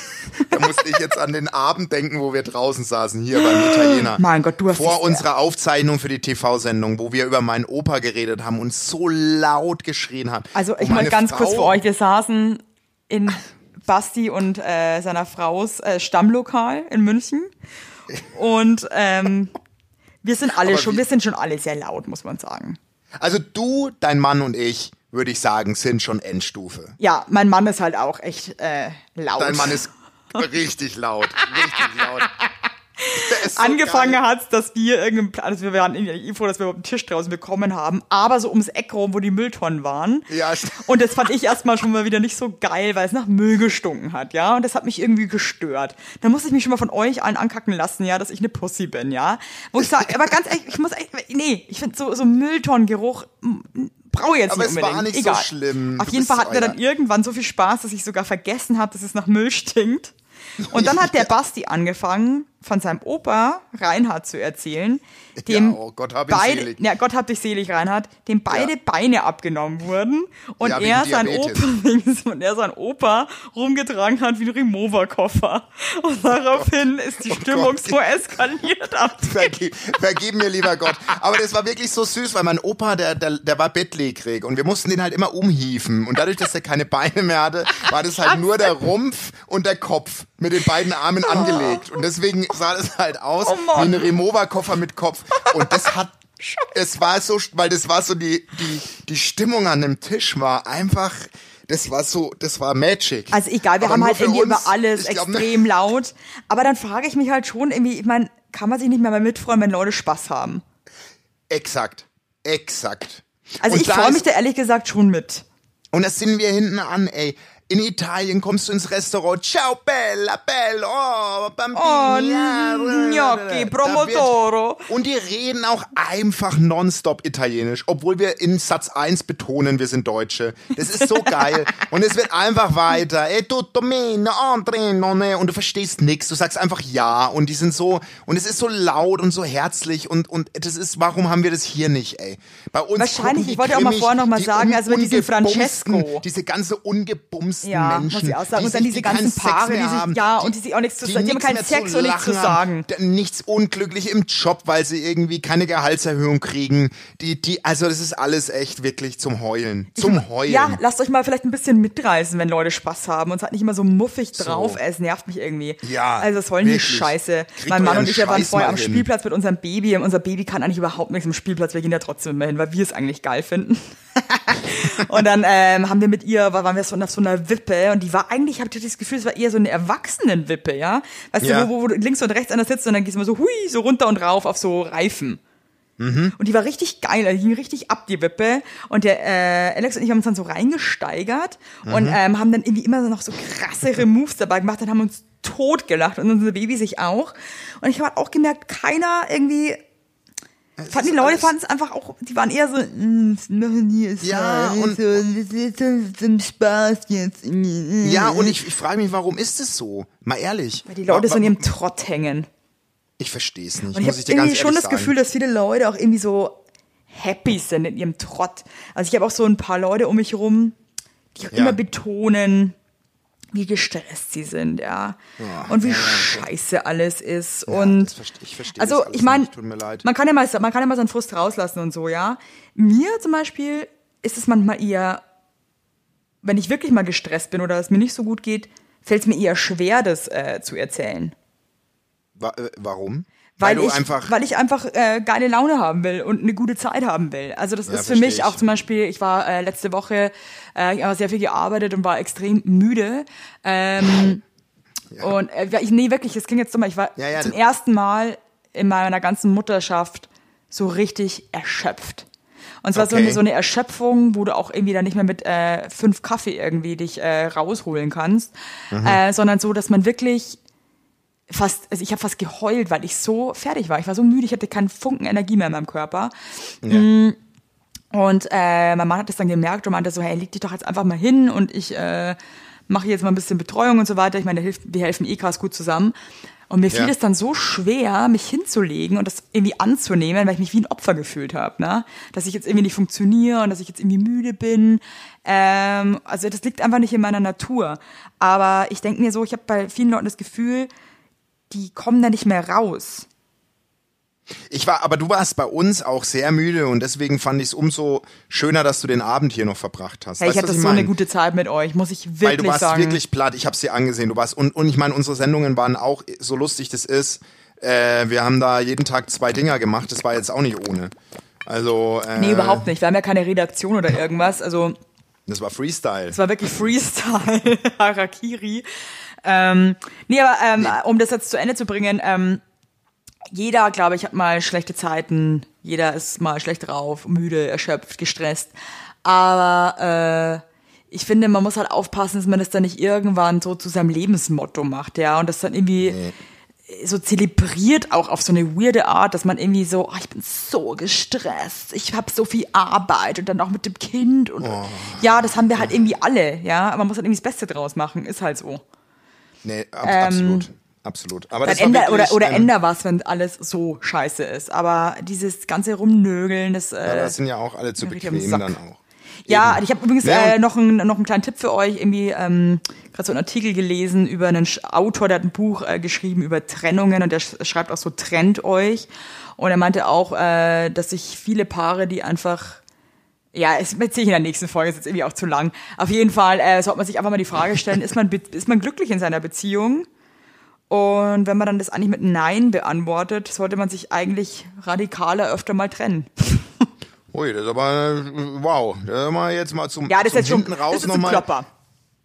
da muss ich jetzt an den Abend denken, wo wir draußen saßen, hier beim Italiener.
Mein Gott, du hast
Vor unserer Aufzeichnung für die TV-Sendung, wo wir über meinen Opa geredet haben und so laut geschrien haben.
Also ich mal
meine
ganz
Frau-
kurz für euch, wir saßen in Basti und äh, seiner Frau's äh, Stammlokal in München und ähm, wir sind alle
Aber
schon, wir sind schon alle sehr laut, muss man sagen.
Also du, dein Mann und ich, würde ich sagen, sind schon Endstufe.
Ja, mein Mann ist halt auch echt äh, laut.
Dein Mann ist richtig laut, richtig laut. So
Angefangen hat's, dass wir irgendein, also wir waren irgendwie froh, dass wir überhaupt einen Tisch draußen bekommen haben, aber so ums Eck rum, wo die Mülltonnen waren.
Ja,
Und das fand ich erstmal schon mal wieder nicht so geil, weil es nach Müll gestunken hat, ja. Und das hat mich irgendwie gestört. Da musste ich mich schon mal von euch allen ankacken lassen, ja, dass ich eine Pussy bin, ja. Wo ich sage, aber ganz ehrlich, ich muss echt, nee, ich finde so, so Mülltonnengeruch brauche jetzt
Aber
nicht
es war
unbedingt.
nicht so
Egal.
schlimm.
Auf
Du
jeden Fall
so
hatten wir dann irgendwann so viel Spaß, dass ich sogar vergessen habe, dass es nach Müll stinkt. Und dann hat der Basti angefangen, von seinem Opa Reinhard zu erzählen, dem
Ja, oh Gott hab
beide,
selig.
ja, Gott hab dich selig, Reinhard, dem beide
Ja.
Beine abgenommen wurden und
Ja,
er sein Opa, und er sein Opa rumgetragen hat wie ein Remover-Koffer. Und daraufhin ist die
Oh
Stimmung
Gott.
so eskaliert ab.
Vergib, vergib mir, lieber Gott. Aber das war wirklich so süß, weil mein Opa, der, der, der war bettlägerig und wir mussten den halt immer umhieven. Und dadurch, dass er keine Beine mehr hatte, war das halt nur der Rumpf und der Kopf mit den beiden Armen angelegt. Und deswegen sah das halt aus
Oh
wie ein Remover-Koffer mit Kopf. Und das hat, es war so, weil das war so die, die, die Stimmung an dem Tisch war einfach, das war so, das war Magic.
Also egal, wir
Aber
haben halt irgendwie
uns,
über alles
glaub,
extrem laut. Aber dann frage ich mich halt schon irgendwie, ich meine, kann man sich nicht mehr mal mitfreuen, wenn Leute Spaß haben?
Exakt. Exakt.
Also
Und
ich freue mich da ehrlich gesagt schon mit.
Und das sind wir hinten an, ey. In Italien kommst du ins Restaurant, ciao bella, bello, oh, bambini.
Oh,
ja,
gnocchi, pomodoro.
Und die reden auch einfach nonstop Italienisch, obwohl wir in Satz 1 betonen, wir sind Deutsche. Das ist so geil. Und es wird einfach weiter. E tutto meno, entre, nonne. Und du verstehst nichts. Du sagst einfach ja. Und die sind so, und es ist so laut und so herzlich. Und, und das ist, warum haben wir das hier nicht, ey? Bei uns
Wahrscheinlich, ich wollte auch mal vorher noch mal
die
sagen, also mit diesem Francesco.
Diese ganze ungebumsten
Ja,
Menschen.
muss ich auch sagen.
die
Und dann diese
die
ganzen Paare, die sich-
haben,
ja, und die sich auch nichts zu sagen- die haben keinen Sex und nichts zu sagen.
haben, nichts unglücklich im Job, weil sie irgendwie keine Gehaltserhöhung kriegen. Die, die, also das ist alles echt wirklich zum Heulen. Zum Heulen.
Ja, lasst euch mal vielleicht ein bisschen mitreißen, wenn Leute Spaß haben und seid nicht immer so muffig drauf. Es nervt mich irgendwie.
Ja,
Also es wollen die. Scheiße.
Kriegt
mein Mann und ich waren vorher am
hin.
Spielplatz mit unserem Baby. Und unser Baby kann eigentlich überhaupt nichts im Spielplatz. Wir gehen da trotzdem immer hin, weil wir es eigentlich geil finden. und dann ähm, haben wir mit ihr, war- waren wir so auf so einer Wippe und die war eigentlich, habe ich das Gefühl, es war eher so eine Erwachsenenwippe, ja? Weißt
Ja.
du, wo, wo du links und rechts einer sitzt und dann gehst du mal so hui, so runter und rauf auf so Reifen. Und die war richtig geil, die ging richtig ab, die Wippe. Und der äh, Alex und ich haben uns dann so reingesteigert und ähm, haben dann irgendwie immer noch so krassere Moves dabei gemacht und haben uns totgelacht und unser Baby sich auch. Und ich habe auch gemerkt, keiner irgendwie. Fanden die Leute fanden es einfach auch, die waren eher so, "Mm, das machen die jetzt
Ja, und-
zum Spaß jetzt.
Ja, und ich, ich frage mich, warum ist es so? Mal ehrlich.
Weil die Leute so in ihrem Trott hängen.
Ich verstehe es nicht,
Und ich habe irgendwie schon das
sagen.
Gefühl, dass viele Leute auch irgendwie so happy sind in ihrem Trott. Also ich habe auch so ein paar Leute um mich rum, die auch
Ja.
immer betonen, wie gestresst sie sind, ja. und wie scheiße alles ist. und
das verste- ich verstehe
also ich meine,
nicht, tut mir leid.
man kann ja mal, man kann ja mal seinen Frust rauslassen und so, ja. Mir zum Beispiel ist es manchmal eher, wenn ich wirklich mal gestresst bin oder es mir nicht so gut geht, fällt es mir eher schwer, das äh, zu erzählen.
Wa äh, warum?
Weil,
du
ich,
einfach.
weil ich einfach äh, geile Laune haben will und eine gute Zeit haben will. Also das
Ja,
ist für mich
ich.
auch zum Beispiel, ich war äh, letzte Woche, äh, ich habe sehr viel gearbeitet und war extrem müde. Ähm, Und äh, ja, ich, nee, wirklich, das klingt jetzt dumm, ich war
Ja, ja,
zum ersten Mal in meiner ganzen Mutterschaft so richtig erschöpft. Und zwar so,
Okay.
eine, so eine Erschöpfung, wo du auch irgendwie dann nicht mehr mit äh, fünf Kaffee irgendwie dich äh, rausholen kannst,
Mhm.
äh, sondern so, dass man wirklich fast, also ich habe fast geheult, weil ich so fertig war. Ich war so müde, ich hatte keinen Funken Energie mehr in meinem Körper. Mm, Und äh, mein Mann hat das dann gemerkt und meinte so, hey, leg dich doch jetzt einfach mal hin und ich äh, mache jetzt mal ein bisschen Betreuung und so weiter. Ich meine, hilft, wir helfen eh krass gut zusammen. Und mir fiel
Ja.
es dann so schwer, mich hinzulegen und das irgendwie anzunehmen, weil ich mich wie ein Opfer gefühlt habe, ne? Dass ich jetzt irgendwie nicht funktioniere und dass ich jetzt irgendwie müde bin. Ähm, also das liegt einfach nicht in meiner Natur. Aber ich denke mir so, ich habe bei vielen Leuten das Gefühl, die kommen da nicht mehr raus.
Ich war, aber du warst bei uns auch sehr müde und deswegen fand ich es umso schöner, dass du den Abend hier noch verbracht hast.
Hey,
Weißt
ich hatte so eine
mein?
gute Zeit mit euch, muss ich wirklich
Weil du warst
sagen.
wirklich platt. Ich hab's dir angesehen. Du warst und und ich meine, unsere Sendungen waren auch so lustig das ist. Äh, wir haben da jeden Tag zwei Dinger gemacht. Das war jetzt auch nicht ohne. Also äh,
Nee, überhaupt nicht. Wir haben ja keine Redaktion oder irgendwas. Also
Das war Freestyle.
es war wirklich Freestyle, Harakiri. Ähm, nee, aber ähm, um das jetzt zu Ende zu bringen, ähm, jeder, glaube ich, hat mal schlechte Zeiten. Jeder ist mal schlecht drauf, müde, erschöpft, gestresst. Aber äh, ich finde, man muss halt aufpassen, dass man das dann nicht irgendwann so zu seinem Lebensmotto macht, ja. Und das dann irgendwie so zelebriert auch auf so eine weirde Art, dass man irgendwie so, oh, ich bin so gestresst, ich habe so viel Arbeit und dann auch mit dem Kind und ja, das haben wir halt irgendwie alle, ja, man muss halt irgendwie das Beste draus machen, ist halt so.
Nee, ab, absolut. Absolut. Aber das
änder,
wirklich,
oder oder
ähm,
änder was, wenn alles so scheiße ist, aber dieses ganze Rumnögeln, das, äh,
das sind ja auch alle zu
Ja,
bequem dann auch.
Ja,
Eben.
ich habe übrigens
Ja,
äh, noch, einen, noch einen kleinen Tipp für euch. Irgendwie ähm, gerade so einen Artikel gelesen über einen Autor, der hat ein Buch äh, geschrieben über Trennungen und der sch schreibt auch so, trennt euch. Und er meinte auch, äh, dass sich viele Paare, die einfach ja, es erzähle ich in der nächsten Folge, ist jetzt irgendwie auch zu lang. Auf jeden Fall äh, sollte man sich einfach mal die Frage stellen, ist man, ist man glücklich in seiner Beziehung? Und wenn man dann das eigentlich mit Nein beantwortet, sollte man sich eigentlich radikaler öfter mal trennen.
Ui, das ist aber äh, wow. Da mal jetzt mal zum,
Ja, das ist
zum
jetzt schon
hinten raus
das ist
noch
ein
mal.
Klopper.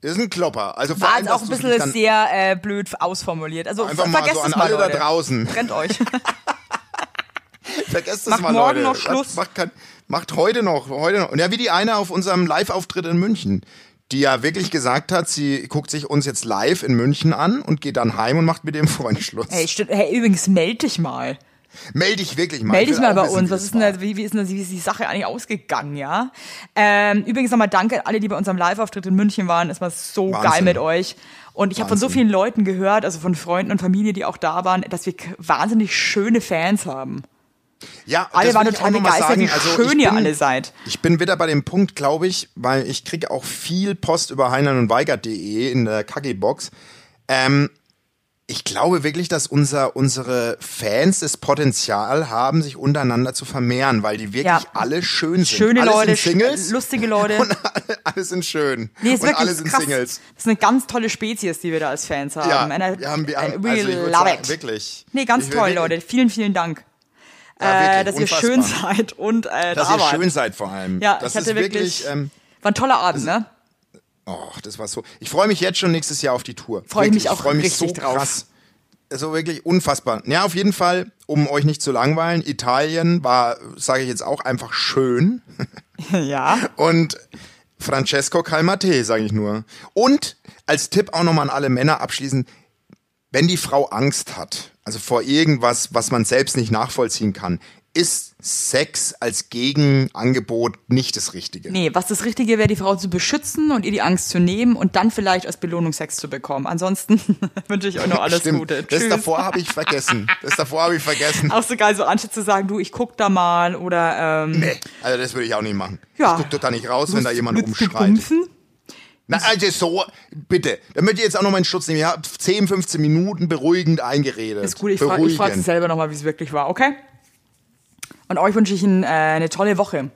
Das ist ein Klopper. Also vor
War
allem,
jetzt auch ein bisschen sehr äh, blöd ausformuliert. Also
einfach mal so an
es mal,
alle da
Leute.
draußen.
Trennt euch.
Vergesst es
Macht
mal,
morgen
Leute.
noch Schluss.
Macht, kein, macht heute noch, heute noch. Und ja, wie die eine auf unserem Live-Auftritt in München. die ja wirklich gesagt hat, sie guckt sich uns jetzt live in München an und geht dann heim und macht mit dem Freund Schluss.
Hey, hey, übrigens, meld dich mal.
Meld dich wirklich mal.
Meld
Ich
dich mal bei
wissen,
uns.
wie
Was
das
ist denn wie, wie ist denn das, wie ist die Sache eigentlich ausgegangen, ja? Ähm, übrigens nochmal danke an alle, die bei unserem Live-Auftritt in München waren. Es war so
Wahnsinn.
geil mit euch. Und ich habe von so vielen Leuten gehört, also von Freunden und Familie, die auch da waren, dass wir wahnsinnig schöne Fans haben.
Ja,
Alle waren total begeistert, wie
sagen. Also
schön ihr
bin-
alle seid.
Ich bin wieder bei dem Punkt, glaube ich, weil ich kriege auch viel Post über heinlein und weigert.de in der Kaki-Box. Ähm, ich glaube wirklich, dass unser, unsere Fans das Potenzial haben, sich untereinander zu vermehren, weil die wirklich
Ja.
alle schön sind.
Schöne
alle
Leute,
sind Singles.
sch- lustige Leute.
Und alle, alle sind schön.
Nee, ist
und
wirklich
alle sind
krass.
Singles.
Das ist eine ganz tolle Spezies, die wir da als Fans haben.
Ja, wir haben, wir haben also ich sagen,
it.
wirklich.
Nee, ganz
Ich
toll, Leute. Vielen, vielen Dank.
Ja,
äh, dass ihr
unfassbar.
schön seid und äh,
Dass
da
ihr
wart.
schön seid vor allem.
Ja,
das
ich hatte
ist
wirklich,
ähm,
war ein toller Abend, ne?
Oh, das war so. Ich freue mich jetzt schon nächstes Jahr auf die Tour.
Freu ich
Wirklich,
mich auch
ich freue mich
richtig
so
drauf.
krass. Also wirklich unfassbar. Ja, auf jeden Fall, um euch nicht zu langweilen, Italien war, sage ich jetzt auch, einfach schön.
ja.
Und Francesco Calmate, sage ich nur. Und als Tipp auch nochmal an alle Männer abschließend, wenn die Frau Angst hat, also vor irgendwas, was man selbst nicht nachvollziehen kann, ist Sex als Gegenangebot nicht das Richtige.
Nee, was das Richtige wäre, die Frau zu beschützen und ihr die Angst zu nehmen und dann vielleicht als Belohnung Sex zu bekommen. Ansonsten wünsche ich euch noch alles
Stimmt.
Gute.
Das
Tschüss.
davor habe ich vergessen. Das davor habe ich vergessen.
Auch so geil, so anstatt zu sagen, du, ich guck da mal oder ähm,
Nee, also das würde ich auch nicht machen.
Ja.
Ich guck doch da nicht raus, wenn da jemand
willst du
umschreit.
bumsen?
Na, also so, bitte. Da möchte ich jetzt auch noch in Schutz nehmen. Ich habe 10, 15 Minuten beruhigend eingeredet.
Ist gut, ich frage ich frag
Beruhigend.
selber nochmal, wie es wirklich war, okay? Und euch wünsche ich ein, äh, eine tolle Woche.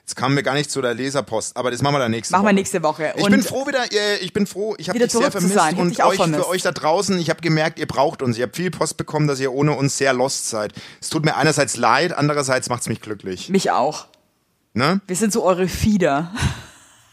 Jetzt kamen wir gar nicht zu der Leserpost, aber das machen wir dann nächste
Machen
Woche.
wir nächste Woche.
Ich
Und-
bin froh wieder, äh, ich bin froh, ich habe dich sehr vermisst
sein. Ich
und
dich
euch,
vermisst.
für euch da draußen, ich habe gemerkt, ihr braucht uns. Ich habe viel Post bekommen, dass ihr ohne uns sehr lost seid. Es tut mir einerseits leid, andererseits macht's mich glücklich.
Mich auch.
Ne?
Wir sind so eure Fieder.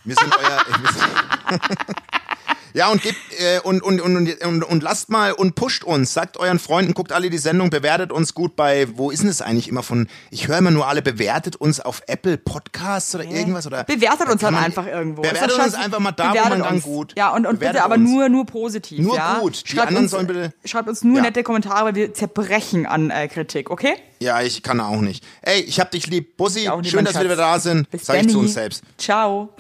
Wir sind euer. sind- ja, und gebt äh, und, und, und, und, und, lasst mal und pusht uns. Sagt euren Freunden, guckt alle die Sendung, bewertet uns gut bei, wo ist denn das eigentlich immer von, ich höre immer nur alle, bewertet uns auf Apple Podcasts oder irgendwas oder.
Bewertet uns dann
man-
einfach irgendwo.
Bewertet
das
uns einfach mal da, wo man dann gut.
Ja, und, und bitte aber nur, nur positiv.
Nur
ja?
gut. Die
Schreibt
anderen
uns,
sollen bitte-
Schreibt uns nur nette Kommentare, weil wir zerbrechen an äh, Kritik, okay?
Ja, ich kann auch nicht. Ey, ich hab dich lieb. Bussi, schön, dass wir wieder da sind.
Bis
Sag ich zu uns selbst.
Ciao.